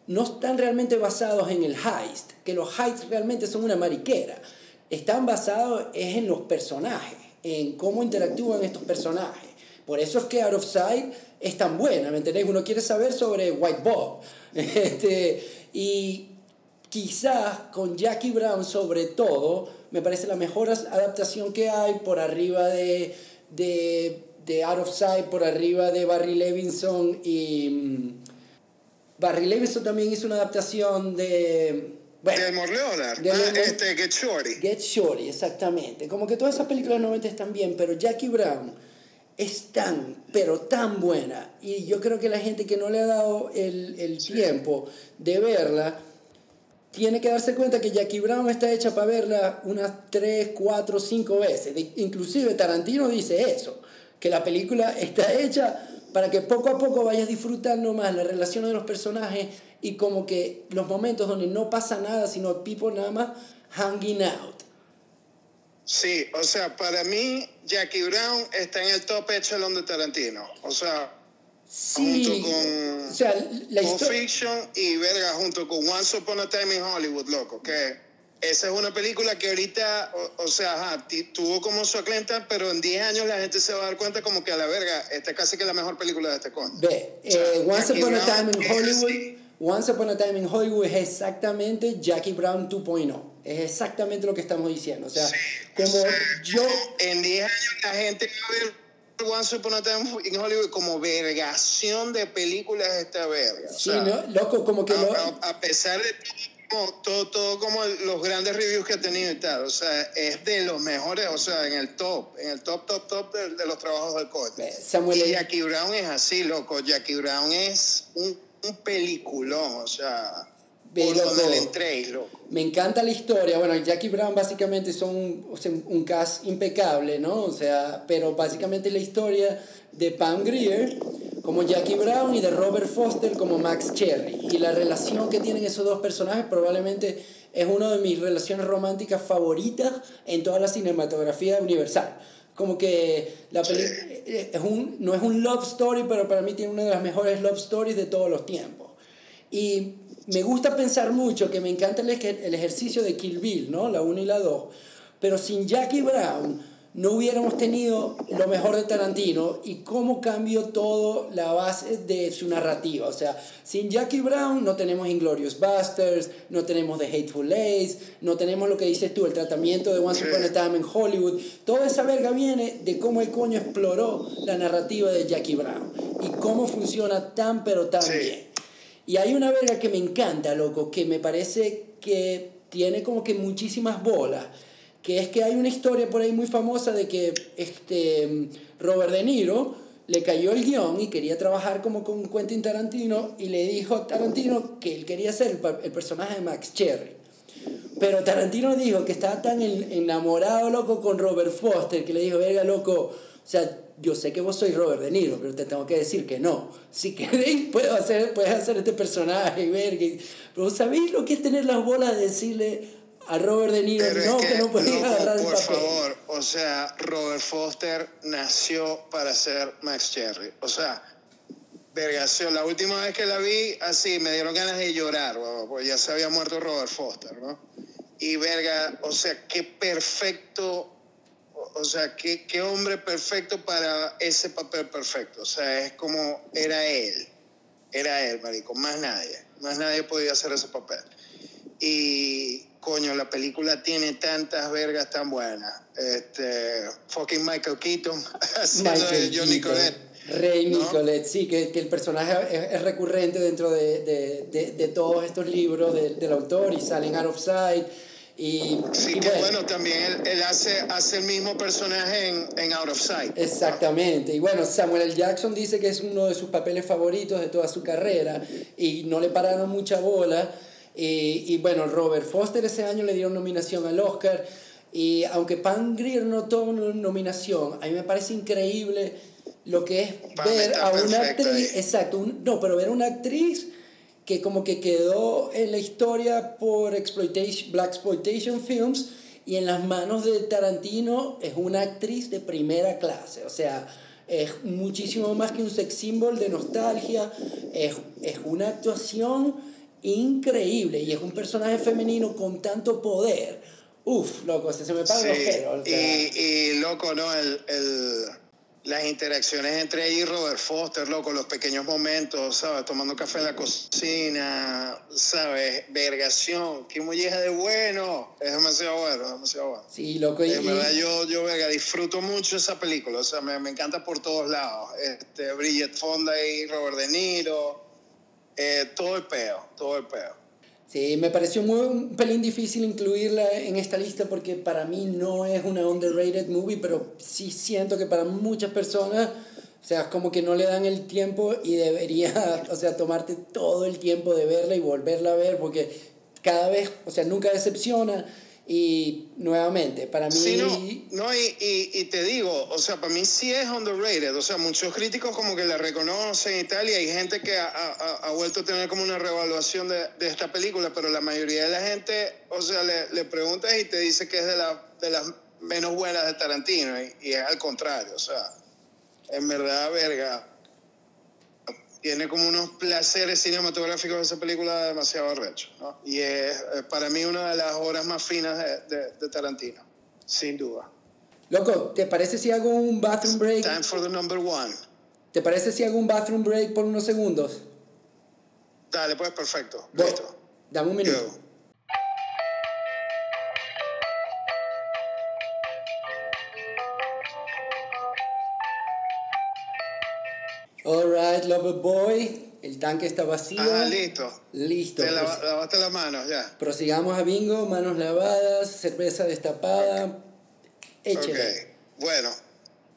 no están realmente basados en el heist, que los heists realmente son una mariquera. Están basados en los personajes en cómo interactúan estos personajes. Por eso es que Out of Sight es tan buena, ¿me entendéis? Uno quiere saber sobre White Bob. Este, y quizás con Jackie Brown sobre todo, me parece la mejor adaptación que hay por arriba de, de, de Out of Sight, por arriba de Barry Levinson y... Mm, Barry Levinson también hizo una adaptación de bueno, de Leonard. Ah, este, Get Shorty. Get Shorty, exactamente. Como que todas esas películas 90 están bien, pero Jackie Brown es tan, pero tan buena. Y yo creo que la gente que no le ha dado el, el tiempo de verla, tiene que darse cuenta que Jackie Brown está hecha para verla unas 3, 4, 5 veces. inclusive Tarantino dice eso, que la película está hecha para que poco a poco vayas disfrutando más la relación de los personajes y como que los momentos donde no pasa nada, sino people nada más hanging out. Sí, o sea, para mí Jackie Brown está en el top echelon de Tarantino. O sea, junto con o sea, la Fiction y verga junto con Once Upon a Time in Hollywood, loco, que esa es una película que ahorita, o, sea, tuvo como su aclenta, pero en 10 años la gente se va a dar cuenta como que a la verga, esta es casi que la mejor película de este coño. Ve, eh, Once Upon a Time in Hollywood, Once Upon a Time in Hollywood es exactamente Jackie Brown 2.0. Es exactamente lo que estamos diciendo. O sea, como yo... En 10 años la gente va a ver Once Upon a Time in Hollywood como vergación de películas de esta verga. Sí, ¿no? Loco, como que... A, a pesar de todo, todo como los grandes reviews que ha tenido y tal. O sea, es de los mejores, o sea, en el top, en el top, top, top de, los trabajos del coche. Samuel y Jackie Brown es así, loco. Jackie Brown es un, un peliculón, o sea. Me encanta la historia. Bueno, Jackie Brown básicamente son un, un cast impecable, ¿no? O sea, pero básicamente la historia de Pam Grier como Jackie Brown y de Robert Foster como Max Cherry. Y la relación que tienen esos dos personajes probablemente es una de mis relaciones románticas favoritas en toda la cinematografía universal. Como que la es un, no es un love story, pero para mí tiene una de las mejores love stories de todos los tiempos. Y me gusta pensar mucho que me encanta el, el ejercicio de Kill Bill, ¿no? La 1 y la 2. Pero sin Jackie Brown no hubiéramos tenido lo mejor de Tarantino y cómo cambió todo la base de su narrativa. O sea, sin Jackie Brown no tenemos Inglorious Busters, no tenemos The Hateful Eight, no tenemos lo que dices tú, el tratamiento de Once Upon a Time en Hollywood. Toda esa verga viene de cómo el coño exploró la narrativa de Jackie Brown y cómo funciona tan pero tan bien. Y hay una verga que me encanta, loco, que me parece que tiene como que muchísimas bolas que es que hay una historia por ahí muy famosa de que este, Robert De Niro le cayó el guion y quería trabajar como con Quentin Tarantino y le dijo a Tarantino que él quería ser el, personaje de Max Cherry. Pero Tarantino dijo que estaba tan enamorado, loco, con Robert Foster, que le dijo, verga, loco, o sea, yo sé que vos sois Robert De Niro, pero te tengo que decir que no. Si queréis, puedo hacer, puedes hacer este personaje, ver que... Pero ¿sabéis lo que es tener las bolas de decirle a Robert De Niro no, que, no podía agarrar el papel? Por favor, o sea, Robert Foster nació para ser Max Cherry. O sea, vergación. La última vez que la vi, así, me dieron ganas de llorar, porque ya se había muerto Robert Foster, ¿no? Y verga, o sea, qué perfecto o sea, qué, qué, hombre perfecto para ese papel perfecto. O sea, es como era él. Era él, marico. Más nadie. Más nadie podía hacer ese papel. Y, coño, la película tiene tantas vergas tan buenas. Este, fucking Michael Keaton haciendo de Johnny Colette. Rey Nicolet, sí, que, que, el personaje es, recurrente dentro de, de, de, de, todos estos libros del autor y salen Out of Sight y, sí, que bueno, también él, hace, hace, el mismo personaje en, en, Out of Sight. Exactamente. Y bueno, Samuel L. Jackson dice que es uno de sus papeles favoritos de toda su carrera y no le pararon mucha bola. Y, y bueno, Robert Foster ese año le dieron nominación al Oscar. Y aunque Pam Grier no tuvo una nominación, a mí me parece increíble lo que es ver a una actriz. Exacto, no, pero ver a una actriz que como que quedó en la historia por exploitation, Black Exploitation Films y en las manos de Tarantino es una actriz de primera clase, o sea, es muchísimo más que un sex symbol de nostalgia, es, es una actuación increíble y es un personaje femenino con tanto poder. Uf, loco, se, me pagan los pelos. y, y, loco, ¿no? el, el las interacciones entre y Robert Foster, loco, los pequeños momentos, ¿sabes? Tomando café en la cocina, ¿sabes? Vergación, qué molleja de bueno. Es demasiado bueno, demasiado bueno. Sí, loco. Y, verdad, yo, yo verga, disfruto mucho esa película, o sea, me, me encanta por todos lados. Este, Bridget Fonda y Robert De Niro, eh, todo el peo, todo el peo. Sí, me pareció muy, un pelín difícil incluirla en esta lista porque para mí no es una underrated movie, pero sí siento que para muchas personas, o sea, como que no le dan el tiempo y debería, o sea, tomarte todo el tiempo de verla y volverla a ver porque cada vez, o sea, nunca decepciona y nuevamente, para mí... Sí, no, no y, y, y, te digo, o sea, para mí sí es underrated. O sea, muchos críticos como que la reconocen y tal, y hay gente que ha, ha, ha vuelto a tener como una revaluación de, de, esta película, pero la mayoría de la gente, o sea, le, le preguntas y te dice que es de, la, de las menos buenas de Tarantino, y, y es al contrario, o sea, en verdad, verga tiene como unos placeres cinematográficos esa película demasiado arrecho. ¿no? Y es, para mí una de las obras más finas de, de, de, Tarantino, sin duda. Loco, ¿te parece si hago un bathroom break? Time for the number one. ¿Te parece si hago un bathroom break por unos segundos? Dale, pues perfecto. Listo. Dame un minuto. Yo. Alright, Lover Boy. El tanque está vacío. Ah, listo. Listo. Te lava, lavaste las manos, ya. Prosigamos a bingo, manos lavadas, cerveza destapada. Échale. Ok, bueno.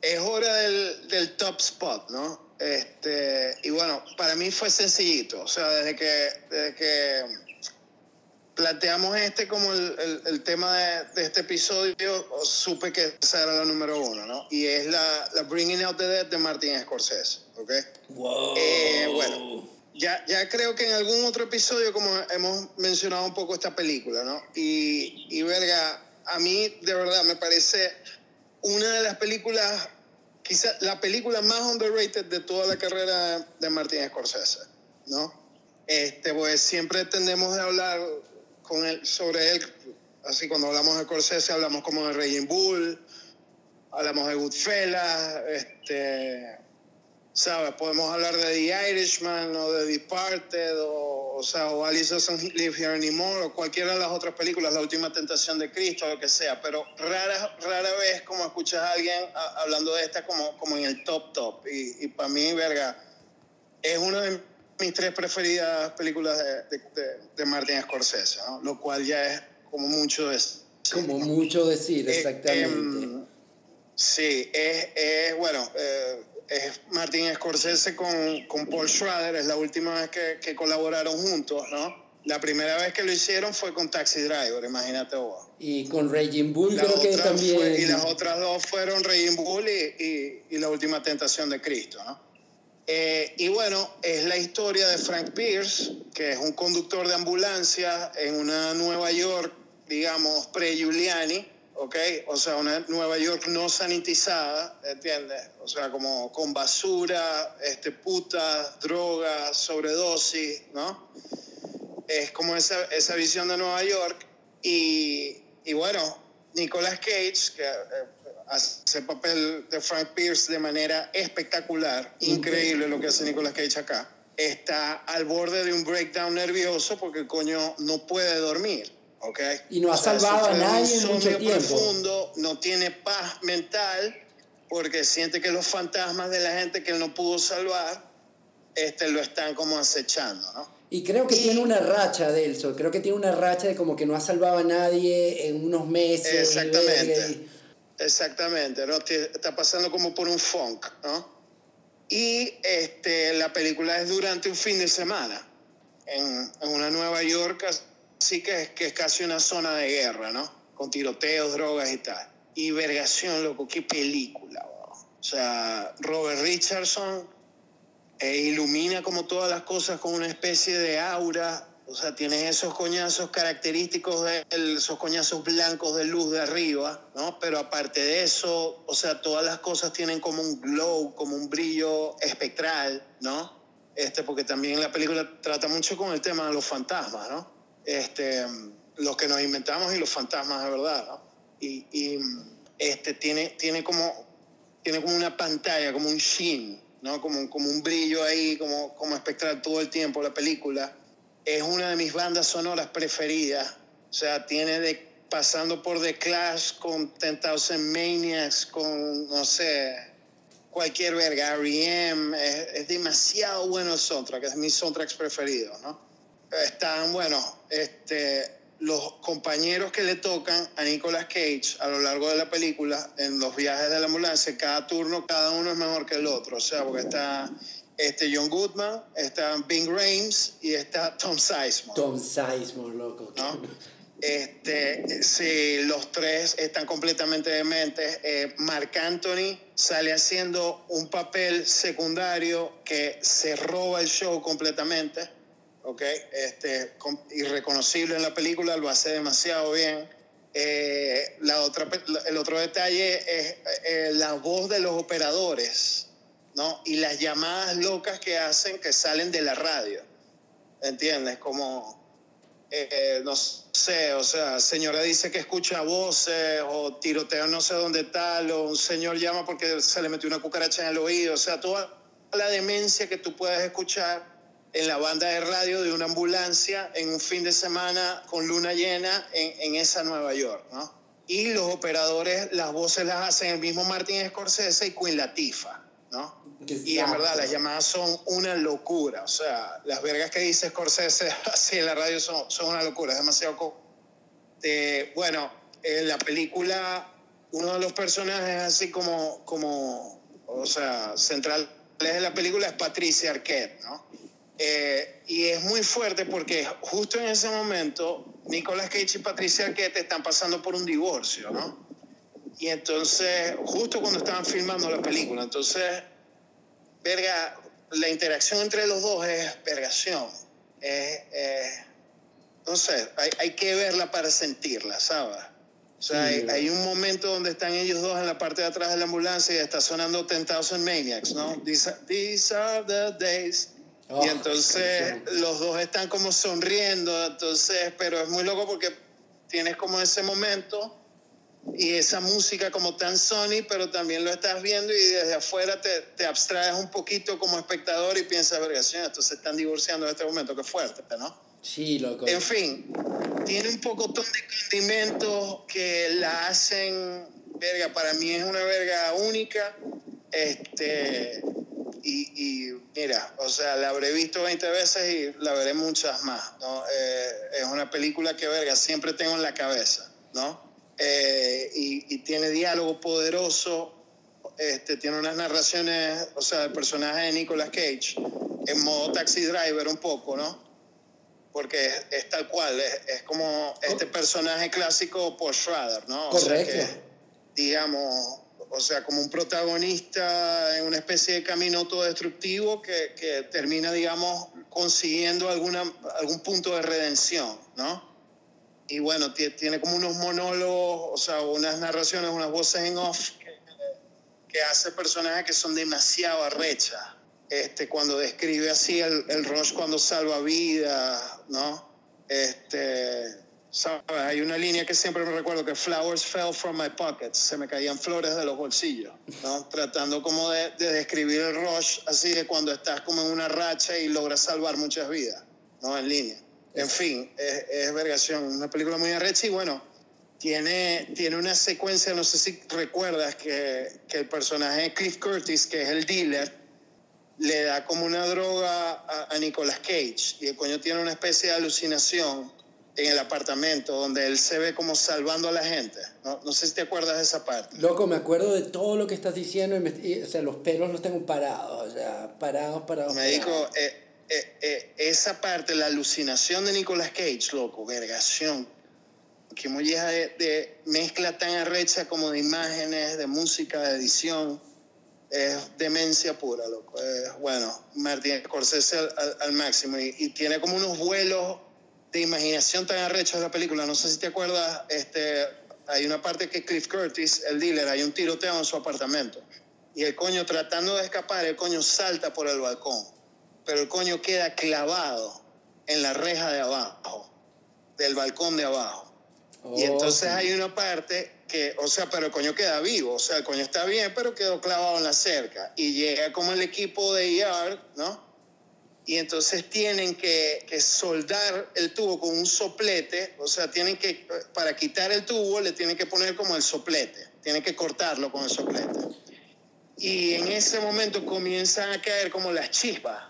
Es hora del, del top spot, ¿no? Este, y bueno, para mí fue sencillito. O sea, desde que, desde que planteamos este como el, el, el tema de, de, este episodio, supe que esa era la número uno, ¿no? Y es la, la Bringing Out the Dead de Martin Scorsese, ¿ok? Wow. Eh, bueno, ya, ya creo que en algún otro episodio como hemos mencionado un poco esta película, ¿no? Y, y verga, a mí de verdad me parece una de las películas, quizás la película más underrated de toda la carrera de Martin Scorsese, ¿no? Este, pues siempre tendemos a hablar con él, sobre él, así cuando hablamos de Scorsese hablamos como de Raging Bull, hablamos de Goodfellas, este, ¿sabes? Podemos hablar de The Irishman o de Departed o, o sea, o Alice Doesn't Live Here Anymore o cualquiera de las otras películas, La Última Tentación de Cristo, lo que sea, pero rara, rara vez como escuchas a alguien a, hablando de esta como, como en el top top y, y para mí, verga, es uno de mis tres preferidas películas de, de, de Martin Scorsese, ¿no? lo cual ya es como mucho decir. Como mucho decir, exactamente. Eh, eh, sí, es, es bueno, eh, es Martin Scorsese con, con Paul Schrader, es la última vez que, que colaboraron juntos, ¿no? La primera vez que lo hicieron fue con Taxi Driver, imagínate vos. Y con Raging Bull creo que también... y las otras dos fueron Raging Bull y, y, La Última Tentación de Cristo, ¿no? Eh, y bueno, es la historia de Frank Pierce, que es un conductor de ambulancia en una Nueva York, digamos, pre-Giuliani, ¿ok? O sea, una Nueva York no sanitizada, ¿entiendes? O sea, como con basura, este, putas, drogas, sobredosis, ¿no? es como esa, esa visión de Nueva York. Y, y bueno, Nicolas Cage, que eh, hace el papel de Frank Pierce de manera espectacular, increíble lo que hace Nicolas Cage acá, está al borde de un breakdown nervioso porque el coño no puede dormir. ¿Okay? Y no ha salvado a nadie en mucho tiempo. profundo, no tiene paz mental porque siente que los fantasmas de la gente que él no pudo salvar este, lo están como acechando, ¿no? Y creo que tiene una racha, Delso. Creo que tiene una racha de como que no ha salvado a nadie en unos meses. Exactamente. Exactamente, ¿no? Está pasando como por un funk, ¿no? Y este, la película es durante un fin de semana en, en una Nueva York, así que es, que es casi una zona de guerra, ¿no? Con tiroteos, drogas y tal. Y vergación, loco, qué película, O sea, Robert Richardson e ilumina como todas las cosas con una especie de aura. O sea, tiene esos coñazos característicos de esos coñazos blancos de luz de arriba, ¿no? Pero aparte de eso, o sea, todas las cosas tienen como un glow, como un brillo espectral, ¿no? Este, porque también la película trata mucho con el tema de los fantasmas, ¿no? Este, los que nos inventamos y los fantasmas de verdad, ¿no? Y, y este, tiene, tiene, como, tiene como una pantalla, como un sheen, ¿no? Como, como un brillo ahí, como, como espectral todo el tiempo la película. Es una de mis bandas sonoras preferidas. O sea, tiene de pasando por The Clash con Ten Thousand Maniacs, con, no sé, cualquier verga, R.E.M., es, es, demasiado bueno el soundtrack, es mi soundtrack preferido, ¿no? Están, bueno, este, los compañeros que le tocan a Nicolas Cage a lo largo de la película, en los viajes de la ambulancia, cada turno, cada uno es mejor que el otro. O sea, porque está este John Goodman, está Bing Rames y está Tom Sizemore. Tom Sizemore, loco. Este, sí, los tres están completamente dementes. Eh, Mark Anthony sale haciendo un papel secundario que se roba el show completamente. ¿Ok? Este, irreconocible en la película, lo hace demasiado bien. Eh, la otra, el otro detalle es eh, la voz de los operadores, ¿no? Y las llamadas locas que hacen que salen de la radio, ¿entiendes? Como, eh, no sé, o sea, señora dice que escucha voces o tiroteo no sé dónde tal, o un señor llama porque se le metió una cucaracha en el oído, o sea, toda la demencia que tú puedes escuchar en la banda de radio de una ambulancia en un fin de semana con luna llena en, en esa Nueva York, ¿no? Y los operadores, las voces las hacen el mismo Martin Scorsese y Queen Latifah, ¿no? Y en verdad las llamadas son una locura, o sea, las vergas que dice Scorsese así en la radio son, son una locura, es demasiado... De, bueno, en la película, uno de los personajes así como, como o sea, central de la película es Patricia Arquette, ¿no? Eh, y es muy fuerte porque justo en ese momento Nicolas Cage y Patricia Arquette están pasando por un divorcio, ¿no? Y entonces, justo cuando estaban filmando la película, entonces, verga, la interacción entre los dos es vergación. no sé, hay, hay, que verla para sentirla, ¿sabes? O sea, hay, hay, un momento donde están ellos dos en la parte de atrás de la ambulancia y está sonando Ten Thousand Maniacs, ¿no? These, these are the days y oh, entonces los dos están como sonriendo, entonces, pero es muy loco porque tienes como ese momento y esa música como tan Sony, pero también lo estás viendo y desde afuera te, te abstraes un poquito como espectador y piensas, vergación, entonces están divorciando en este momento, qué fuerte, ¿no? Sí, loco. En fin, tiene un poco de condimentos que la hacen, verga, para mí es una verga única. Este, y, mira, o sea, la habré visto 20 veces y la veré muchas más, ¿no? Eh, es una película que, verga, siempre tengo en la cabeza, ¿no? Eh, y, tiene diálogo poderoso, este, tiene unas narraciones, o sea, el personaje de Nicolas Cage, en modo taxi driver un poco, ¿no? porque es, tal cual, es, como este personaje clásico por Schrader, ¿no? Correcto. O sea que, digamos, o sea, como un protagonista en una especie de camino autodestructivo que, que termina, digamos, consiguiendo alguna, algún punto de redención, ¿no? Y bueno, tiene como unos monólogos, o sea, unas narraciones, unas voces en off que, que hace personajes que son demasiado arrechas. Este, cuando describe así el, el Rush cuando salva vidas, ¿no? Este, ¿sabes? Hay una línea que siempre me recuerdo que flowers fell from my pockets, se me caían flores de los bolsillos, ¿no? Tratando como de, de describir el Rush así de cuando estás como en una racha y logras salvar muchas vidas, ¿no? En línea. En fin, es, es vergación, una película muy arrecha y bueno, tiene, tiene una secuencia, no sé si recuerdas, que, que el personaje de Cliff Curtis, que es el dealer, le da como una droga a, a, Nicolas Cage y el coño tiene una especie de alucinación en el apartamento donde él se ve como salvando a la gente. No, no sé si te acuerdas de esa parte. Loco, me acuerdo de todo lo que estás diciendo y, me, y o sea, los pelos los tengo parados, o sea, parados, parados. Me dijo, eh, eh, eh, esa parte, la alucinación de Nicolas Cage, loco, vergación. Que molleja de, de mezcla tan arrecha como de imágenes, de música, de edición es demencia pura, loco. Bueno, Martín Scorsese al, al, al máximo y, y, tiene como unos vuelos de imaginación tan arrechos de la película. No sé si te acuerdas, este, hay una parte que Cliff Curtis, el dealer, hay un tiroteo en su apartamento y el coño tratando de escapar, el coño salta por el balcón, pero el coño queda clavado en la reja de abajo, del balcón de abajo. Oh, y entonces sí. hay una parte que, o sea, pero el coño queda vivo, o sea, el coño está bien, pero quedó clavado en la cerca. Y llega como el equipo de ER, ¿no? Y entonces tienen que, que, soldar el tubo con un soplete, o sea, tienen que, para quitar el tubo, le tienen que poner como el soplete, tienen que cortarlo con el soplete. Y en ese momento comienzan a caer como las chispas,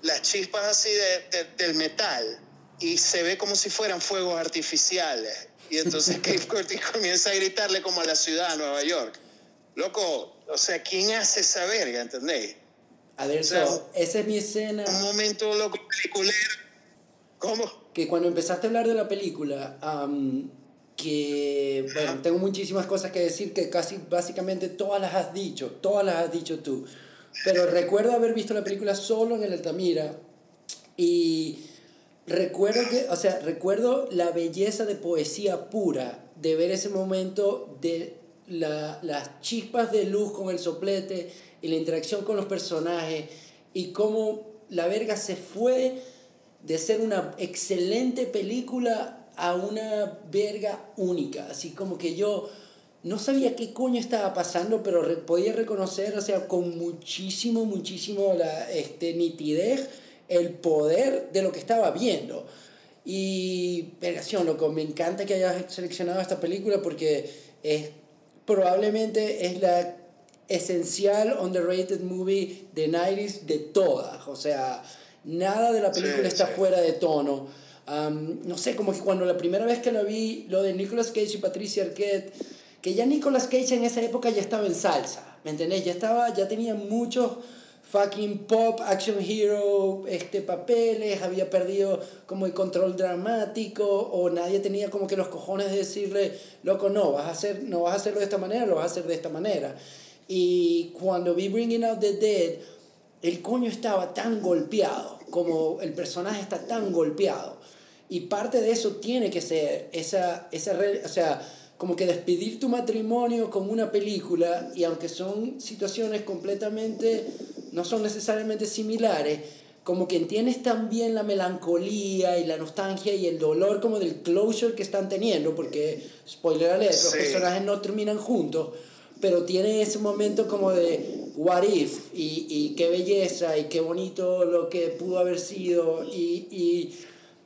las chispas así de, de, del metal, y se ve como si fueran fuegos artificiales y entonces Cliff Curtis comienza a gritarle como a la ciudad de Nueva York. Loco, o sea, ¿quién hace esa verga, entendéis? A ver, o sea, esa es mi escena. Un momento loco peliculero. ¿Cómo? Que cuando empezaste a hablar de la película, um, que, bueno, tengo muchísimas cosas que decir que casi básicamente todas las has dicho, todas las has dicho tú. Pero recuerdo haber visto la película solo en el Altamira y recuerdo que, o sea, recuerdo la belleza de poesía pura de ver ese momento de la, las chispas de luz con el soplete y la interacción con los personajes y cómo la verga se fue de ser una excelente película a una verga única, así como que yo no sabía qué coño estaba pasando, pero re podía reconocer, o sea, con muchísimo, muchísimo la este, nitidez el poder de lo que estaba viendo. Y, vergación, loco, me encanta que hayas seleccionado esta película porque es probablemente es la esencial underrated movie de 90 de todas. O sea, nada de la película sí, está sí. fuera de tono. Um, no sé, como que cuando la primera vez que la vi, lo de Nicolas Cage y Patricia Arquette, que ya Nicolas Cage en esa época ya estaba en salsa, ¿me entendés? Ya estaba, ya tenía muchos fucking pop, action hero, este, papeles, había perdido como el control dramático, o nadie tenía como que los cojones de decirle, loco, no, vas a hacer, no vas a hacerlo de esta manera, lo vas a hacer de esta manera. Y cuando vi Bringing Out the Dead, el coño estaba tan golpeado, como el personaje está tan golpeado. Y parte de eso tiene que ser esa, esa o sea, como que despedir tu matrimonio con una película, y aunque son situaciones completamente no son necesariamente similares, como que entiendes también la melancolía y la nostalgia y el dolor como del closure que están teniendo, porque, spoiler alert, sí. los personajes no terminan juntos, pero tiene ese momento como de what if y, y qué belleza y qué bonito lo que pudo haber sido y, y,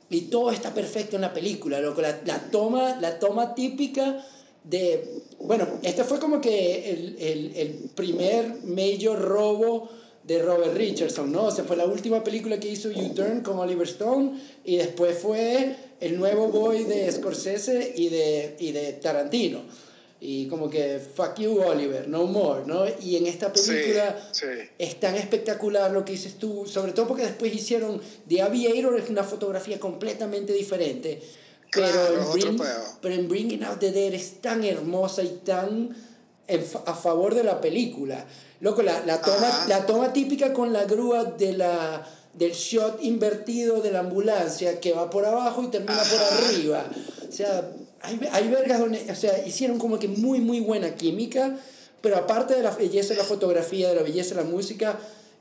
y todo está perfecto en la película, loco. La, la, toma, la toma típica de, bueno, este fue como que el, el, el primer mayor robo de Robert Richardson, ¿no? O sea, fue la última película que hizo U-Turn con Oliver Stone y después fue el nuevo boy de Scorsese y de, y de Tarantino. Y como que fuck you Oliver, no more, ¿no? Y en esta película es tan espectacular lo que dices tú, sobre todo porque después hicieron The Aviator, es una fotografía completamente diferente. Pero, en, pero en Bringing Out the Dead es tan hermosa y tan a favor de la película. Loco, la, la, toma, la toma típica con la grúa de la, del shot invertido de la ambulancia que va por abajo y termina por arriba. O sea, hay, hay vergas donde, o sea, hicieron como que muy, muy buena química, pero aparte de la belleza de la fotografía, de la belleza de la música,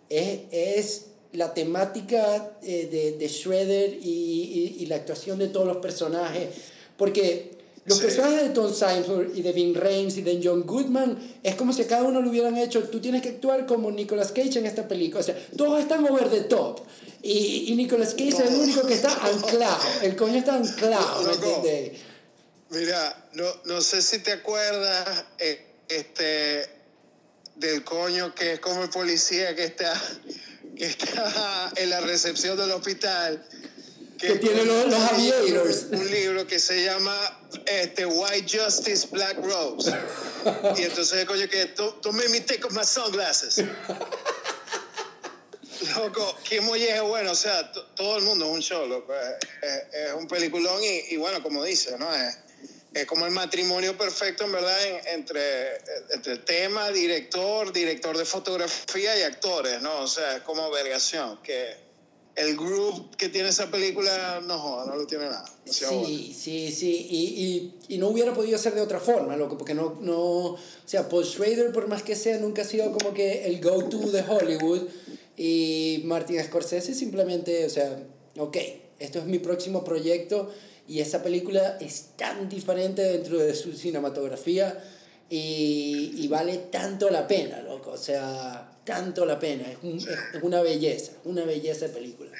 es, es la temática eh, de, de Shredder y, y, y, la actuación de todos los personajes. Porque los personajes de Tom Simon y de Vin Rames y de John Goodman es como si cada uno lo hubieran hecho. Tú tienes que actuar como Nicolas Cage en esta película. O sea, todos están over the top. Y, y Nicolas Cage es el único que está anclado. El coño está anclado. ¿me Mira, no, no sé si te acuerdas eh, este, del coño que es como el policía que está, que está en la recepción del hospital que, tiene los, los aviators. Un libro que se llama este, White Justice Black Rose. y entonces, coño, que tomé mi take of my sunglasses. Loco, qué molleje bueno, o sea, todo el mundo es un show, loco. Es, un peliculón y, y, bueno, como dice, ¿no? Es, es como el matrimonio perfecto, en verdad, entre, entre tema, director, director de fotografía y actores, ¿no? O sea, es como vergación, que el grupo que tiene esa película no joda, no lo tiene nada. sí, sí, sí, y, y, y, no hubiera podido ser de otra forma, loco, porque no, no, o sea, Paul Schrader, por más que sea, nunca ha sido como que el go-to de Hollywood, y Martin Scorsese simplemente, o sea, ok, esto es mi próximo proyecto, y esa película es tan diferente dentro de su cinematografía, y, y vale tanto la pena, loco, o sea tanto la pena. Es, un, es, una belleza, una belleza de película.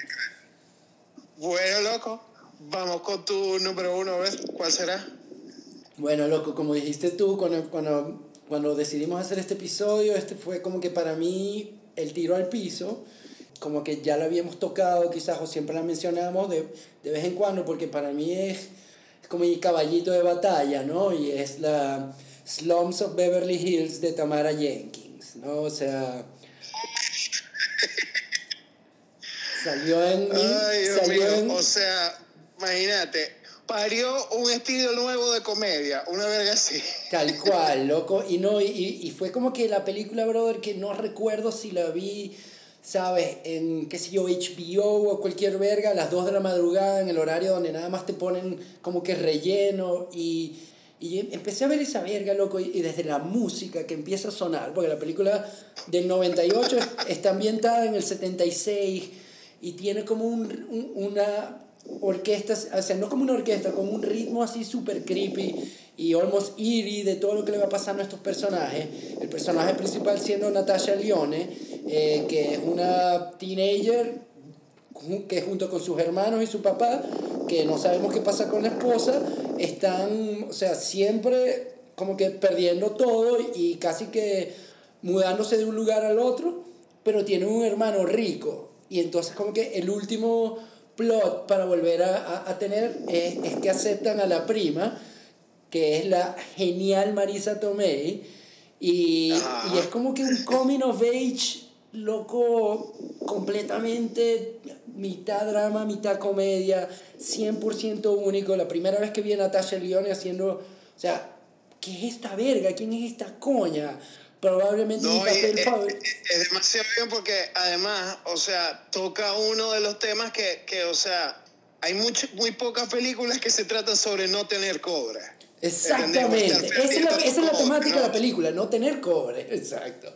Bueno, loco, vamos con tu número uno, a ver, ¿cuál será? Bueno, loco, como dijiste tú, cuando, cuando, cuando decidimos hacer este episodio, este fue como que para mí el tiro al piso, como que ya lo habíamos tocado quizás o siempre la mencionamos de, de vez en cuando, porque para mí es, es como mi caballito de batalla, ¿no? Y es la Slums of Beverly Hills de Tamara Jenkins, ¿no? O sea, Salió en. Ay, Dios O sea, imagínate, parió un estilo nuevo de comedia, una verga así. Tal cual, loco. Y, no, y, y fue como que la película, brother, que no recuerdo si la vi, ¿sabes? En, qué sé yo, HBO o cualquier verga, a las 2 de la madrugada, en el horario donde nada más te ponen como que relleno. Y, y empecé a ver esa verga, loco, y desde la música que empieza a sonar, porque la película del 98 está ambientada en el 76 y tiene como un, una orquesta, o sea, no como una orquesta, como un ritmo así súper creepy y almost eerie de todo lo que le va pasando a estos personajes. El personaje principal siendo Natasha Leone, eh, que es una teenager que junto con sus hermanos y su papá, que no sabemos qué pasa con la esposa, están, o sea, siempre como que perdiendo todo y casi que mudándose de un lugar al otro, pero tiene un hermano rico. Y entonces como que el último plot para volver a, a, tener es, es, que aceptan a la prima, que es la genial Marisa Tomei, y, y, es como que un coming of age loco completamente mitad drama, mitad comedia, 100% único. La primera vez que vi a Natasha Leone haciendo, o sea, ¿qué es esta verga? ¿Quién es esta coña? probablemente mi papel favorito. Es, demasiado bien porque además, o sea, toca uno de los temas que, que o sea, hay mucho, muy pocas películas que se tratan sobre no tener cobre. Exactamente. Esa es, la, esa es la temática de la película, no tener cobre. Exacto.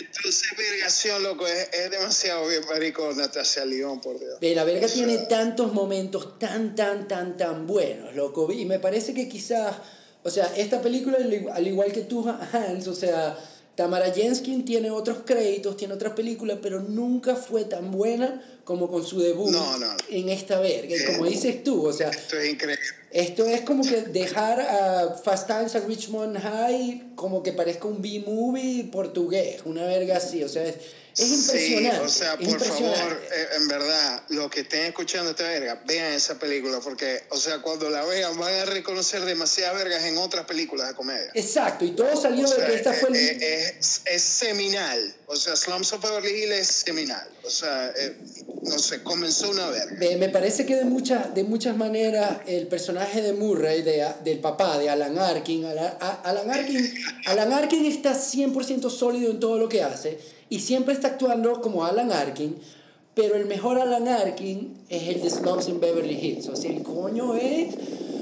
Entonces, vergación, loco, es, es, demasiado bien, marico, Natalia León, por Dios. la verga tiene tantos momentos tan, tan, tan, tan buenos, loco. Y me parece que quizás o sea, esta película, al igual que tú, Hans, o sea, Tamara Jenskin tiene otros créditos, tiene otras películas, pero nunca fue tan buena como con su debut No, no. en esta verga. Y como dices tú, o sea, Esto es increíble. esto es como que dejar a Fast Times at Richmond High como que parezca un B-movie portugués, una verga así, o sea, es, es impresionante. Sí, o sea, es por favor, eh, en verdad, los que estén escuchando esta verga, vean esa película, porque, o sea, cuando la vean van a reconocer demasiadas vergas en otras películas de comedia. Exacto, y todo salió O sea, de que esta fue el... eh, eh, es, es seminal. O sea, Slums of Beverly Hills es seminal. O sea, eh, no sé, comenzó una verga. Me, me parece que de, muchas de muchas maneras el personaje de Murray, de, del papá, de Alan Arkin, Alan, Alan Arkin, Alan Arkin está 100% sólido en todo lo que hace y siempre está actuando como Alan Arkin, pero el mejor Alan Arkin es el de Slums in Beverly Hills. O sea, el coño es,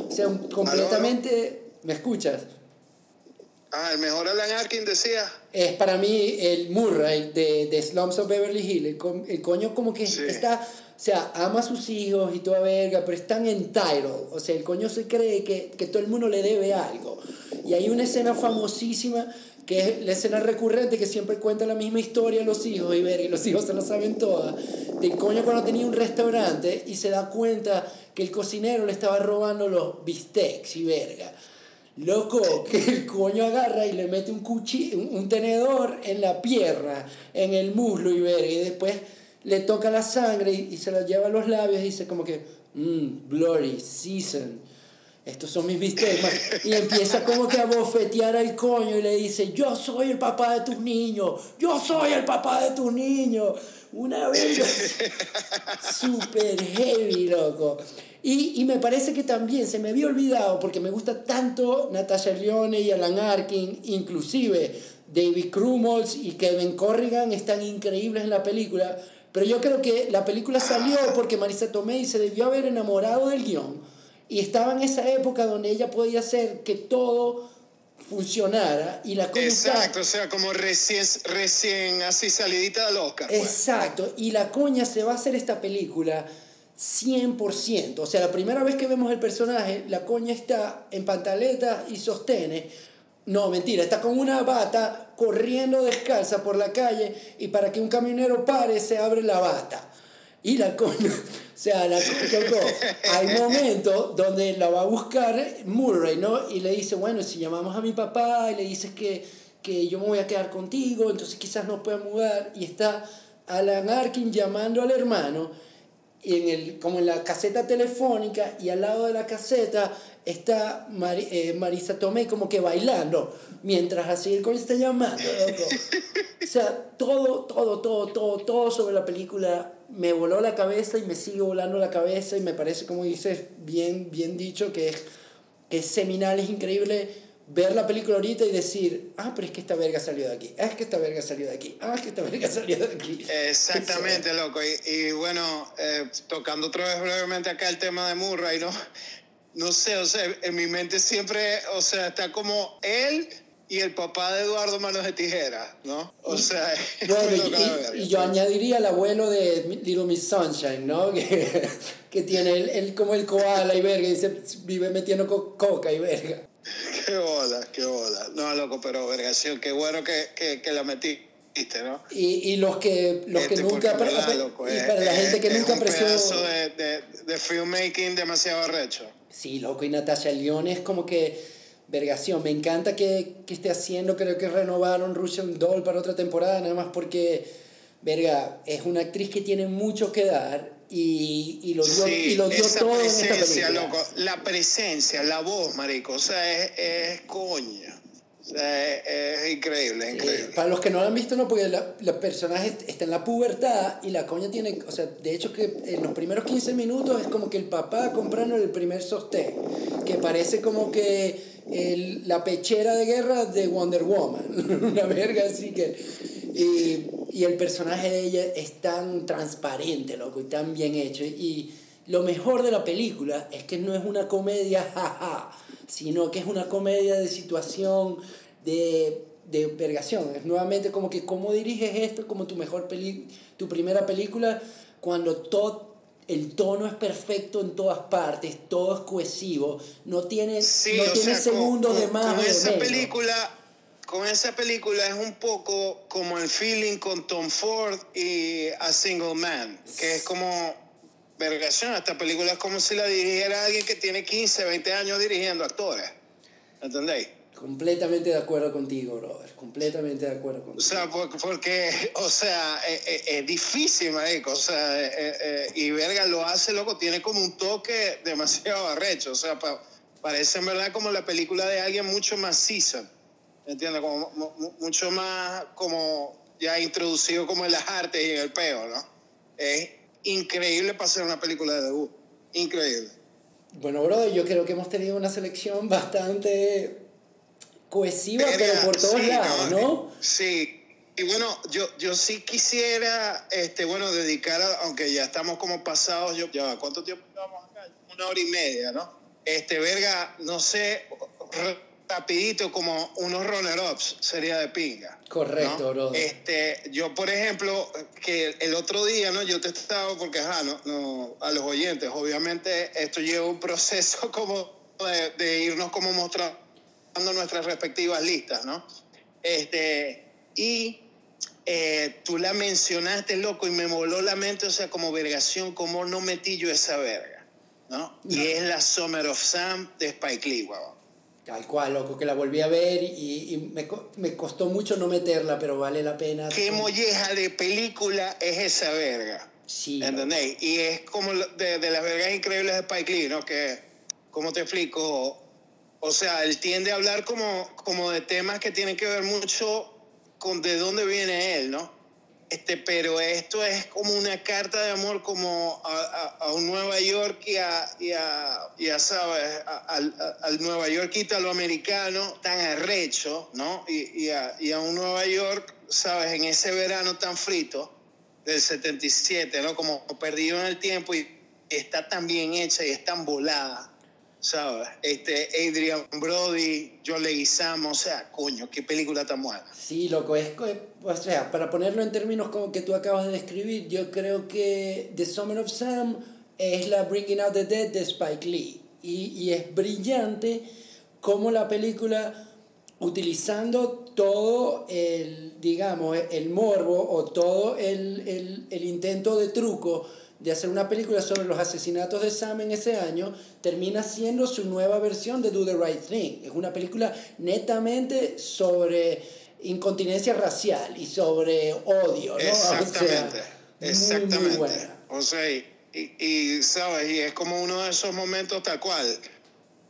o sea, completamente... ¿Me escuchas? Ah, el mejor Alan Arkin decía. es para mí el Murray de, de Slums of Beverly Hills. El, el coño como que Sí. está, o sea, ama a sus hijos y toda verga, pero es tan entitled. O sea, el coño se cree que, que todo el mundo le debe algo. Y hay una escena famosísima que es la escena recurrente que siempre cuenta la misma historia a los hijos y verga, y los hijos se lo saben todas. Del coño cuando tenía un restaurante y se da cuenta que el cocinero le estaba robando los bistecs y verga. Loco, que el coño agarra y le mete un, cuchillo, un, tenedor en la pierna, en el muslo y verga, y después le toca la sangre y, se la lleva a los labios y dice como que, mmm, glory, season, estos son mis bistecs, man". y empieza como que a bofetear al coño y le dice, yo soy el papá de tus niños, yo soy el papá de tus niños, una verga super heavy, loco. Y, y me parece que también se me había olvidado, porque me gusta tanto Natasha Leone y Alan Arkin, inclusive David Krumholtz y Kevin Corrigan están increíbles en la película, pero yo creo que la película salió porque Marisa Tomei se debió haber enamorado del guion y estaba en esa época donde ella podía hacer que todo funcionara y la estaba- Exacto, o sea, como recién, recién así salidita del Oscar. pues. Exacto, y la coña se va a hacer esta película 100%. O sea, la primera vez que vemos el personaje, la coña está en pantaleta y sostenes. No, mentira, está con una bata corriendo descalza por la calle y para que un camionero pare se abre la bata. Y la coña, sea, la hay momentos donde la va a buscar Murray, ¿no? Y le dice, bueno, si llamamos a mi papá y le dices que, que yo me voy a quedar contigo, entonces quizás nos pueda mudar. Y está Alan Arkin llamando al hermano y en el, como en la caseta telefónica y al lado de la caseta está Mari- eh, Marisa Tomei como que bailando mientras así el coño está llamando, loco. O sea, todo, todo, todo, todo, todo sobre la película me voló la cabeza y me sigue volando la cabeza y me parece, como dices, bien, bien dicho, que es, que es seminal, es increíble ver la película ahorita y decir, ah, pero es que esta verga salió de aquí, ah, es que esta verga salió de aquí, ah, es que esta verga salió de aquí. Exactamente, loco. Y, y bueno, eh, tocando otra vez brevemente acá el tema de Murray, ¿no? No sé, o sea, en mi mente siempre, o sea, está como él y el papá de Eduardo Manos de Tijera, ¿no? O sea, Bueno, y, y- yo añadiría al abuelo de Little Miss Sunshine, ¿no? Que, que tiene el, el- como el koala y verga y se vive metiendo co- coca y verga. Qué bola, qué bola. No, loco, pero vergación, qué bueno que, que, que la metiste, ¿no? Y, y los que, los que Este, nunca... porque, apre- ¿verdad, loco? y Es- para la es- gente que es nunca un apreció... pedazo de, de, de filmmaking demasiado arrecho. Sí, loco, y Natasha Leone es como que vergación. Me encanta que, que esté haciendo, creo que renovaron Russian Doll para otra temporada, nada más porque, verga, es una actriz que tiene mucho que dar y, y lo dio, Sí, y lo dio esa todo en esta película. loco, la presencia, la voz, marico, o sea, es, es coña. O sea, es, es increíble, es increíble. para los que no lo han visto, no, porque la, la personaje está en la pubertad y la coña tiene, o sea, de hecho que en los primeros 15 minutos es como que el papá comprando el primer sostén, que parece como que el- la pechera de guerra de Wonder Woman, una verga así que... Y, y el personaje de ella es tan transparente, loco, y tan bien hecho. Y lo mejor de la película es que no es una comedia, jaja, sino que es una comedia de situación, de, de vergación. Es nuevamente como que cómo diriges esto como tu mejor peli tu primera película cuando todo el tono es perfecto en todas partes, todo es cohesivo, no tiene, Sí, no tiene sea, segundos con, de más con esa menos. película, con esa película es un poco como el feeling con Tom Ford y A Single Man, que es como, vergación, esta película es como si la dirigiera alguien que tiene 15, 20 años dirigiendo actores. ¿Entendéis? Completamente de acuerdo contigo, brother. Completamente de acuerdo contigo. O sea, porque, o sea, es, es, es difícil, marico. O sea, eh, eh, y verga lo hace, loco, tiene como un toque demasiado arrecho. O sea, pa, parece en verdad como la película de alguien mucho más seasoned. ¿Entiendes? Como mucho más como ya introducido como en las artes y en el peo, ¿no? Es increíble para hacer una película de debut. Increíble. Bueno, brother, yo creo que hemos tenido una selección bastante cohesiva, pero por todos sí, lados, ¿no? ¿no? Sí. Y bueno, yo, yo sí quisiera, este, bueno, dedicar, a, aunque ya estamos como pasados, yo, ya, ¿cuánto tiempo llevamos acá? Una hora y media, ¿no? Este, verga, no sé, rapidito como unos runner-ups sería de pinga. Correcto, ¿no? bro. Este, yo, por ejemplo, que el otro día, ¿no? Yo te estaba, porque, ajá, no, no, a los oyentes, obviamente esto lleva un proceso como de, de irnos como mostrando nuestras respectivas listas, ¿no? Este, y eh, tú la mencionaste, loco, y me voló la mente, o sea, como vergación, cómo no metí yo esa verga, ¿no? Y es la Summer of Sam de Spike Lee, wow. Tal cual, loco, que la volví a ver y, y me, me, costó mucho no meterla, pero vale la pena. ¿Qué molleja de película es esa verga? Sí. ¿Entendéis? Y es como de, de las vergas increíbles de Spike Lee, ¿no? Que, ¿cómo te explico? O sea, él tiende a hablar como, como de temas que tienen que ver mucho con de dónde viene él, ¿no? Este, pero esto es como una carta de amor como a, un Nueva York y a, y a, y a ¿sabes? Al, Nueva York italoamericano tan arrecho, ¿no? Y, y, y a un Nueva York, ¿sabes? En ese verano tan frito del 77, ¿no? Como perdido en el tiempo y está tan bien hecha y es tan volada ¿sabes? Este, Adrian Brody, John Leguizamo, o sea, coño, qué película tan buena. Sí, loco, es, o sea, para ponerlo en términos como que tú acabas de describir, yo creo que The Summer of Sam es la Bringing Out the Dead de Spike Lee. Y, y es brillante como la película, utilizando todo el, digamos, el morbo o todo el, el, el intento de truco, de hacer una película sobre los asesinatos de Sam en ese año, termina siendo su nueva versión de Do the Right Thing. Es una película netamente sobre incontinencia racial y sobre odio, ¿no? Exactamente, o sea, exactamente. Muy, muy buena. O sea, y, y, sabes, y es como uno de esos momentos tal cual,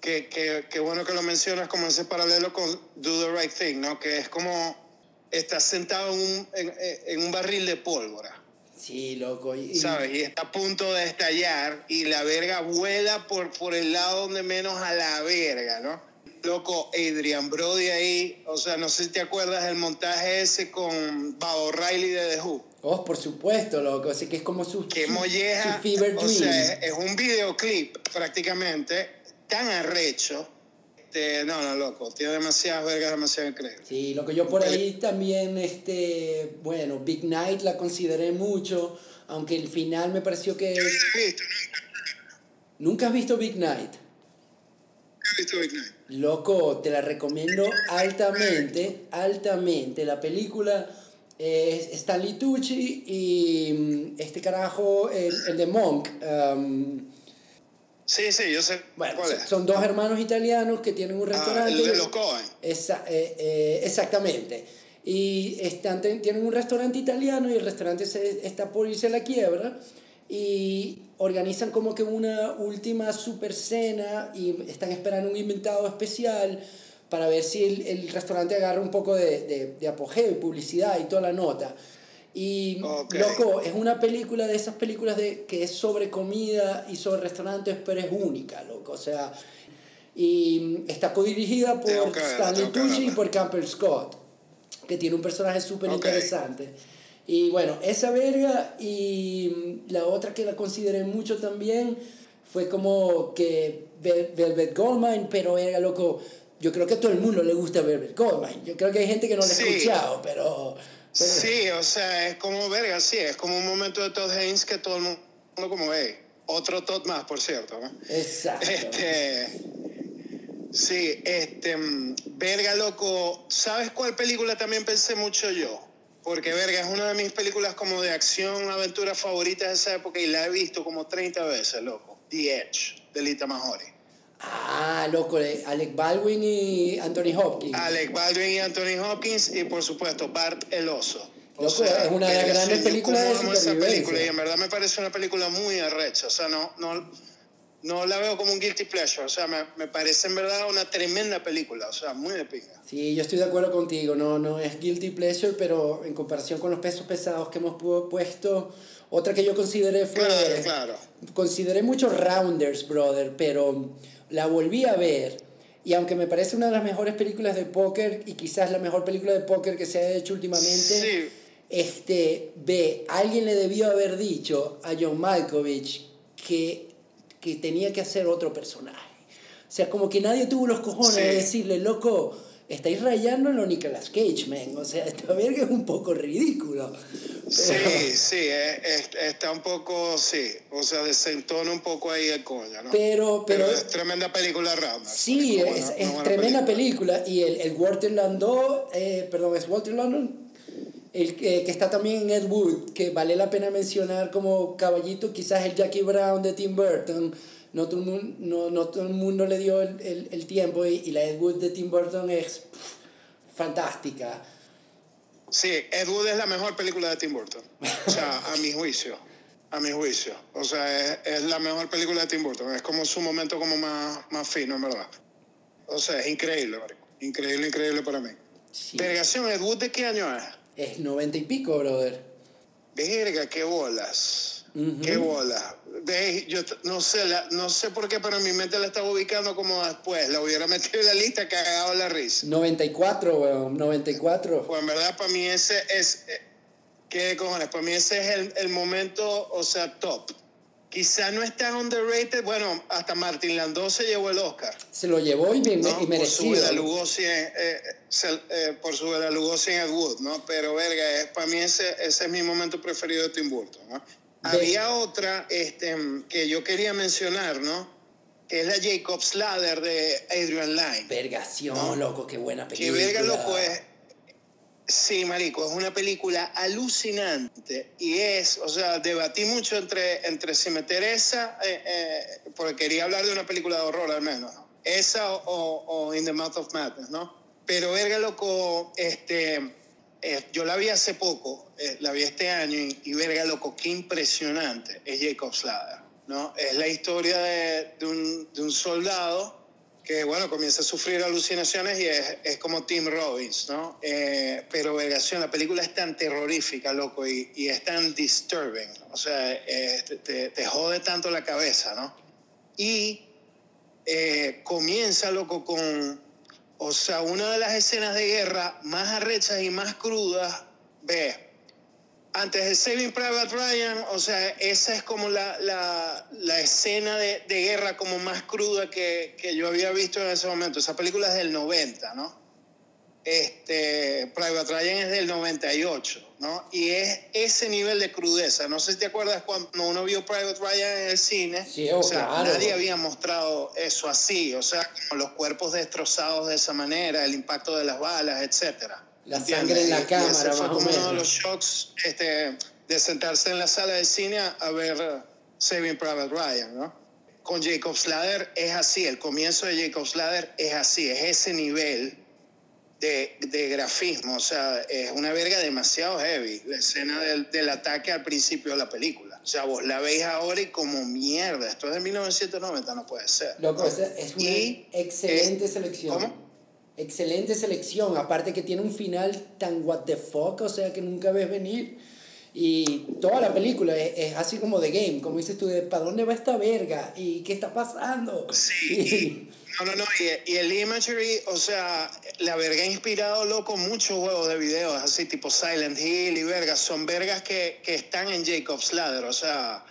que, que, que bueno que lo mencionas como ese paralelo con Do the Right Thing, ¿no? Que es como estás sentado en un, en, en un barril de pólvora Sí, loco. Y, ¿Sabes? Y está a punto de estallar y la verga vuela por, por el lado donde menos a la verga, ¿no? Loco, Adrian Brody ahí, o sea, no sé si te acuerdas del montaje ese con Bob O'Reilly de The Who. Oh, por supuesto, loco, así que es como su, Qué molleja, su fever dream. O sea, es un videoclip prácticamente tan arrecho este, no, no, loco, tiene demasiadas vergas, demasiado increíble. Sí, lo que yo por ahí también, este, bueno, Big Night la consideré mucho, aunque el final me pareció que... Yo no la he visto, ¿Nunca has visto Big Night? Nunca he visto Big Night. Loco, te la recomiendo altamente, altamente. La película es Stanley Tucci y este carajo, el, el de Monk. Um, Sí, sí, yo sé. Bueno, ¿Cuál es? son dos hermanos italianos que tienen un restaurante. Ah, el de los Cohen. Esa, eh, eh, exactamente. Y están, tienen un restaurante italiano y el restaurante se, está por irse a la quiebra. Y organizan como que una última super cena y están esperando un inventado especial para ver si el, el restaurante agarra un poco de, de, de apogeo y publicidad y toda la nota. Y, okay. loco, es una película de esas películas de, que es sobre comida y sobre restaurantes, pero es única, loco. O sea, y está codirigida por Stanley Tucci y por Campbell Scott, que tiene un personaje súper interesante. Y bueno, esa verga y la otra que la consideré mucho también fue como que Velvet Goldmine, pero era loco. Yo creo que a todo el mundo le gusta Velvet Goldmine. Yo creo que hay gente que no la ha Sí. escuchado, pero. Sí, o sea, es como verga, sí, es como un momento de Todd Haynes que todo el mundo como ve. Otro Todd más, por cierto, ¿no? Exacto. Este, Sí, este, mm, verga, loco, ¿sabes cuál película también pensé mucho yo? Porque, verga, es una de mis películas como de acción, aventura favoritas de esa época y la he visto como 30 veces, loco. The Edge, de Lita Mahori. Ah, loco, de Alec Baldwin y Anthony Hopkins. Alec Baldwin y Anthony Hopkins y, por supuesto, Bart el Oso. O Loco, es una de las grandes películas de esa supervivencia. película y en verdad me parece una película muy arrecha. O sea, no, no, no la veo como un guilty pleasure. O sea, me, me parece en verdad una tremenda película. O sea, muy de pinga. Sí, yo estoy de acuerdo contigo, no, no es guilty pleasure, pero en comparación con los pesos pesados que hemos pu- puesto, otra que yo consideré fue... Claro, claro. Consideré muchos Rounders, brother, pero la volví a ver. Y aunque me parece una de las mejores películas de póker y quizás la mejor película de póker que se ha hecho últimamente, Sí. este, ve, alguien le debió haber dicho a John Malkovich que, que tenía que hacer otro personaje. O sea, como que nadie tuvo los cojones Sí. de decirle, loco, estáis rayando en lo Nicolas Cage, man. O sea, esta verga es un poco ridículo. Sí, sí, es- es- está un poco, sí. O sea, desentona un poco ahí el coño, ¿no? Pero, pero, es tremenda película Rounders. Sí, es, buena- es buena tremenda película. Y el, el Walter Landau, eh, perdón, es Walter Landau, el que, que está también en Ed Wood, que vale la pena mencionar como caballito, quizás el Jackie Brown de Tim Burton. No todo el mundo, no, no todo el mundo le dio el, el, el tiempo y, y la Ed Wood de Tim Burton es pff, fantástica. Sí, Ed Wood es la mejor película de Tim Burton. O sea, a mi juicio. A mi juicio. O sea, es, es la mejor película de Tim Burton. Es como su momento como más, más fino, en verdad. O sea, es increíble. Increíble, increíble para mí. Sí. Ed Wood, ¿de qué año es? Es noventa y pico, brother. Verga, qué bolas. Qué bolas. Ve, yo no sé, la- no sé por qué, pero en mi mente la estaba ubicando como después. La hubiera metido en la lista, cagado la risa. 94, weón, 94. Pues en verdad, para mí ese es. eh, ¿Qué cojones? Para mí ese es el, el momento, o sea, top. Quizá no es tan underrated. Bueno, hasta Martin Landau se llevó el Oscar. Se lo llevó y, bien- ¿no? y Por su merecido. Bela Lugosi en, eh, eh, por su Lugosi en Wood, ¿no? Pero, verga, es, para mí ese, ese es mi momento preferido de Tim Burton, ¿no? Había otra este, que yo quería mencionar, ¿no? Que es la Jacob's Ladder de Adrian Lyne. Vergación, ¿No? loco, qué buena película. verga loco es. Sí, marico, es una película alucinante y es, o sea, debatí mucho entre, entre si meter esa, eh, eh, porque quería hablar de una película de horror al menos, ¿no? esa o, o, o In the Mouth of Madness, ¿no? Pero verga loco, este, eh, yo la vi hace poco, eh, la vi este año y, y verga loco, qué impresionante es Jacob's Ladder, ¿no? Es la historia de, de un, de un soldado que bueno, comienza a sufrir alucinaciones y es, es como Tim Robbins, ¿no? Eh, pero vergación, la película es tan terrorífica, loco, y, y es tan disturbing, o sea, eh, te, te- jode tanto la cabeza, ¿no? Y comienza, loco, con, o sea, una de las escenas de guerra más arrechas y más crudas, ve, antes de Saving Private Ryan, o sea, esa es como la, la, escena de, de guerra como más cruda que, que yo había visto en ese momento. Esa película es del 90, ¿no? Este, Private Ryan es del 98, ¿no? Y es ese nivel de crudeza. No sé si te acuerdas cuando uno vio Private Ryan en el cine. Sí, o oh, sea, claro. nadie había mostrado eso así, o sea, como los cuerpos destrozados de esa manera, el impacto de las balas, etcétera. La ¿Entiendes? sangre en la Y- y cámara, ese fue más o como uno de los shocks este, de sentarse en la sala de cine a, ver uh, Saving Private Ryan, ¿no? Con Jacob's Ladder es así, el comienzo de Jacob's Ladder es así, es ese nivel de, de grafismo, o sea, es una verga demasiado heavy, la escena del, del ataque al principio de la película. O sea, vos la veis ahora y como mierda, esto es de 1990, no puede ser. Loco, es una Y, excelente selección. ¿cómo? Excelente selección. Aparte que tiene un final tan what the fuck, o sea que nunca ves venir. Y toda la película es, es así como de game, como dices tú, de ¿para dónde va esta verga? ¿Y qué está pasando? Sí. No, no, no. Y, y el imagery, o sea, la verga ha inspirado, loco, muchos juegos de videos, así tipo Silent Hill y vergas. Son vergas que, que están en Jacob's Ladder, o sea,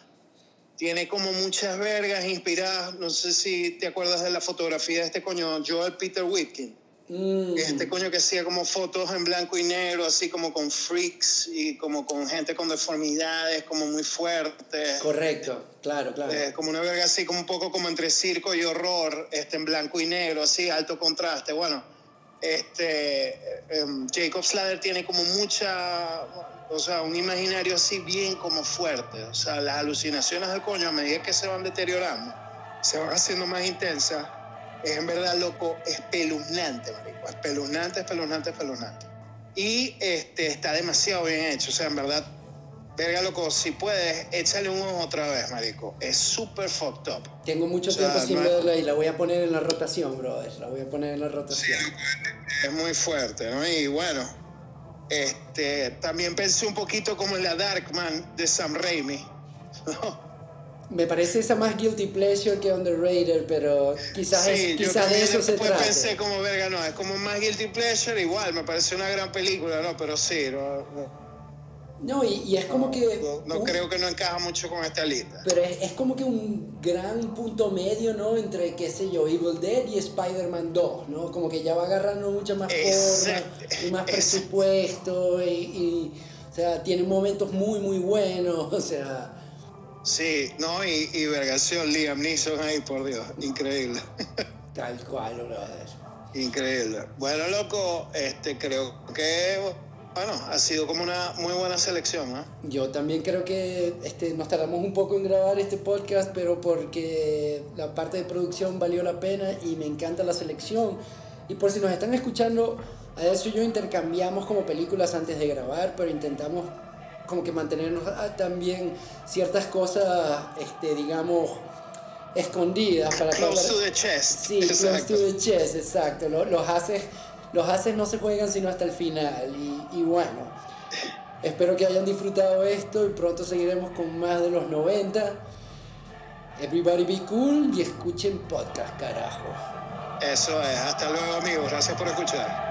tiene como muchas vergas inspiradas. No sé si te acuerdas de la fotografía de este coño, Joel Peter Whitkin. Mm. Este coño que hacía como fotos en blanco y negro, así como con freaks y como con gente con deformidades, como muy fuerte. Correcto, claro, claro. Eh, como una verga así, como un poco como entre circo y horror, este, en blanco y negro, así, alto contraste. Bueno, este, em, Jacob Slater tiene como mucha, o sea, un imaginario así bien como fuerte. O sea, las alucinaciones del coño a medida que se van deteriorando, se van haciendo más intensas. Es en verdad, loco, espeluznante, marico. Espeluznante, espeluznante, espeluznante. Y este, está demasiado bien hecho. O sea, en verdad, verga, loco, si puedes, échale un ojo otra vez, marico. Es súper fucked up. Tengo mucho o sea, tiempo sin no verla y la voy a poner en la rotación, brother. La voy a poner en la rotación. Es muy fuerte, ¿no? Y bueno, este, también pensé un poquito como en la Darkman de Sam Raimi. ¿no? Me parece esa más guilty pleasure que underrated, pero quizás, es- Sí, quizás de eso se después trata. pensé como verga, no, es como más Guilty Pleasure, igual, me parece una gran película, ¿no? Pero sí, no, no, No, y, y es como que... no- no un- creo que no encaja mucho con esta lista. Pero es, es como que un gran punto medio, ¿no? Entre, qué sé yo, Evil Dead y Spider-Man 2, ¿no? Como que ya va agarrando mucha más forma y más presupuesto y, y, o sea, tiene momentos muy, muy buenos, o sea... Sí, no, y, y vergación, Liam Neeson ahí, por Dios, increíble. Tal cual, brother. Increíble. Bueno, loco, este, creo que, bueno, ha sido como una muy buena selección, ¿no? Yo también creo que este, nos tardamos un poco en grabar este podcast, pero porque la parte de producción valió la pena y me encanta la selección. Y por si nos están escuchando, a eso y yo intercambiamos como películas antes de grabar, pero intentamos como que mantenernos ah, también ciertas cosas, este, digamos, escondidas para Close para- to the chest. Sí, close Exacto. to the chest, exacto. Lo- Los haces, los haces no se juegan sino hasta el final. Y, y bueno, espero que hayan disfrutado esto y pronto seguiremos con más de los 90. Everybody be cool y escuchen podcast, carajo. Eso es. Hasta luego, amigos. Gracias por escuchar.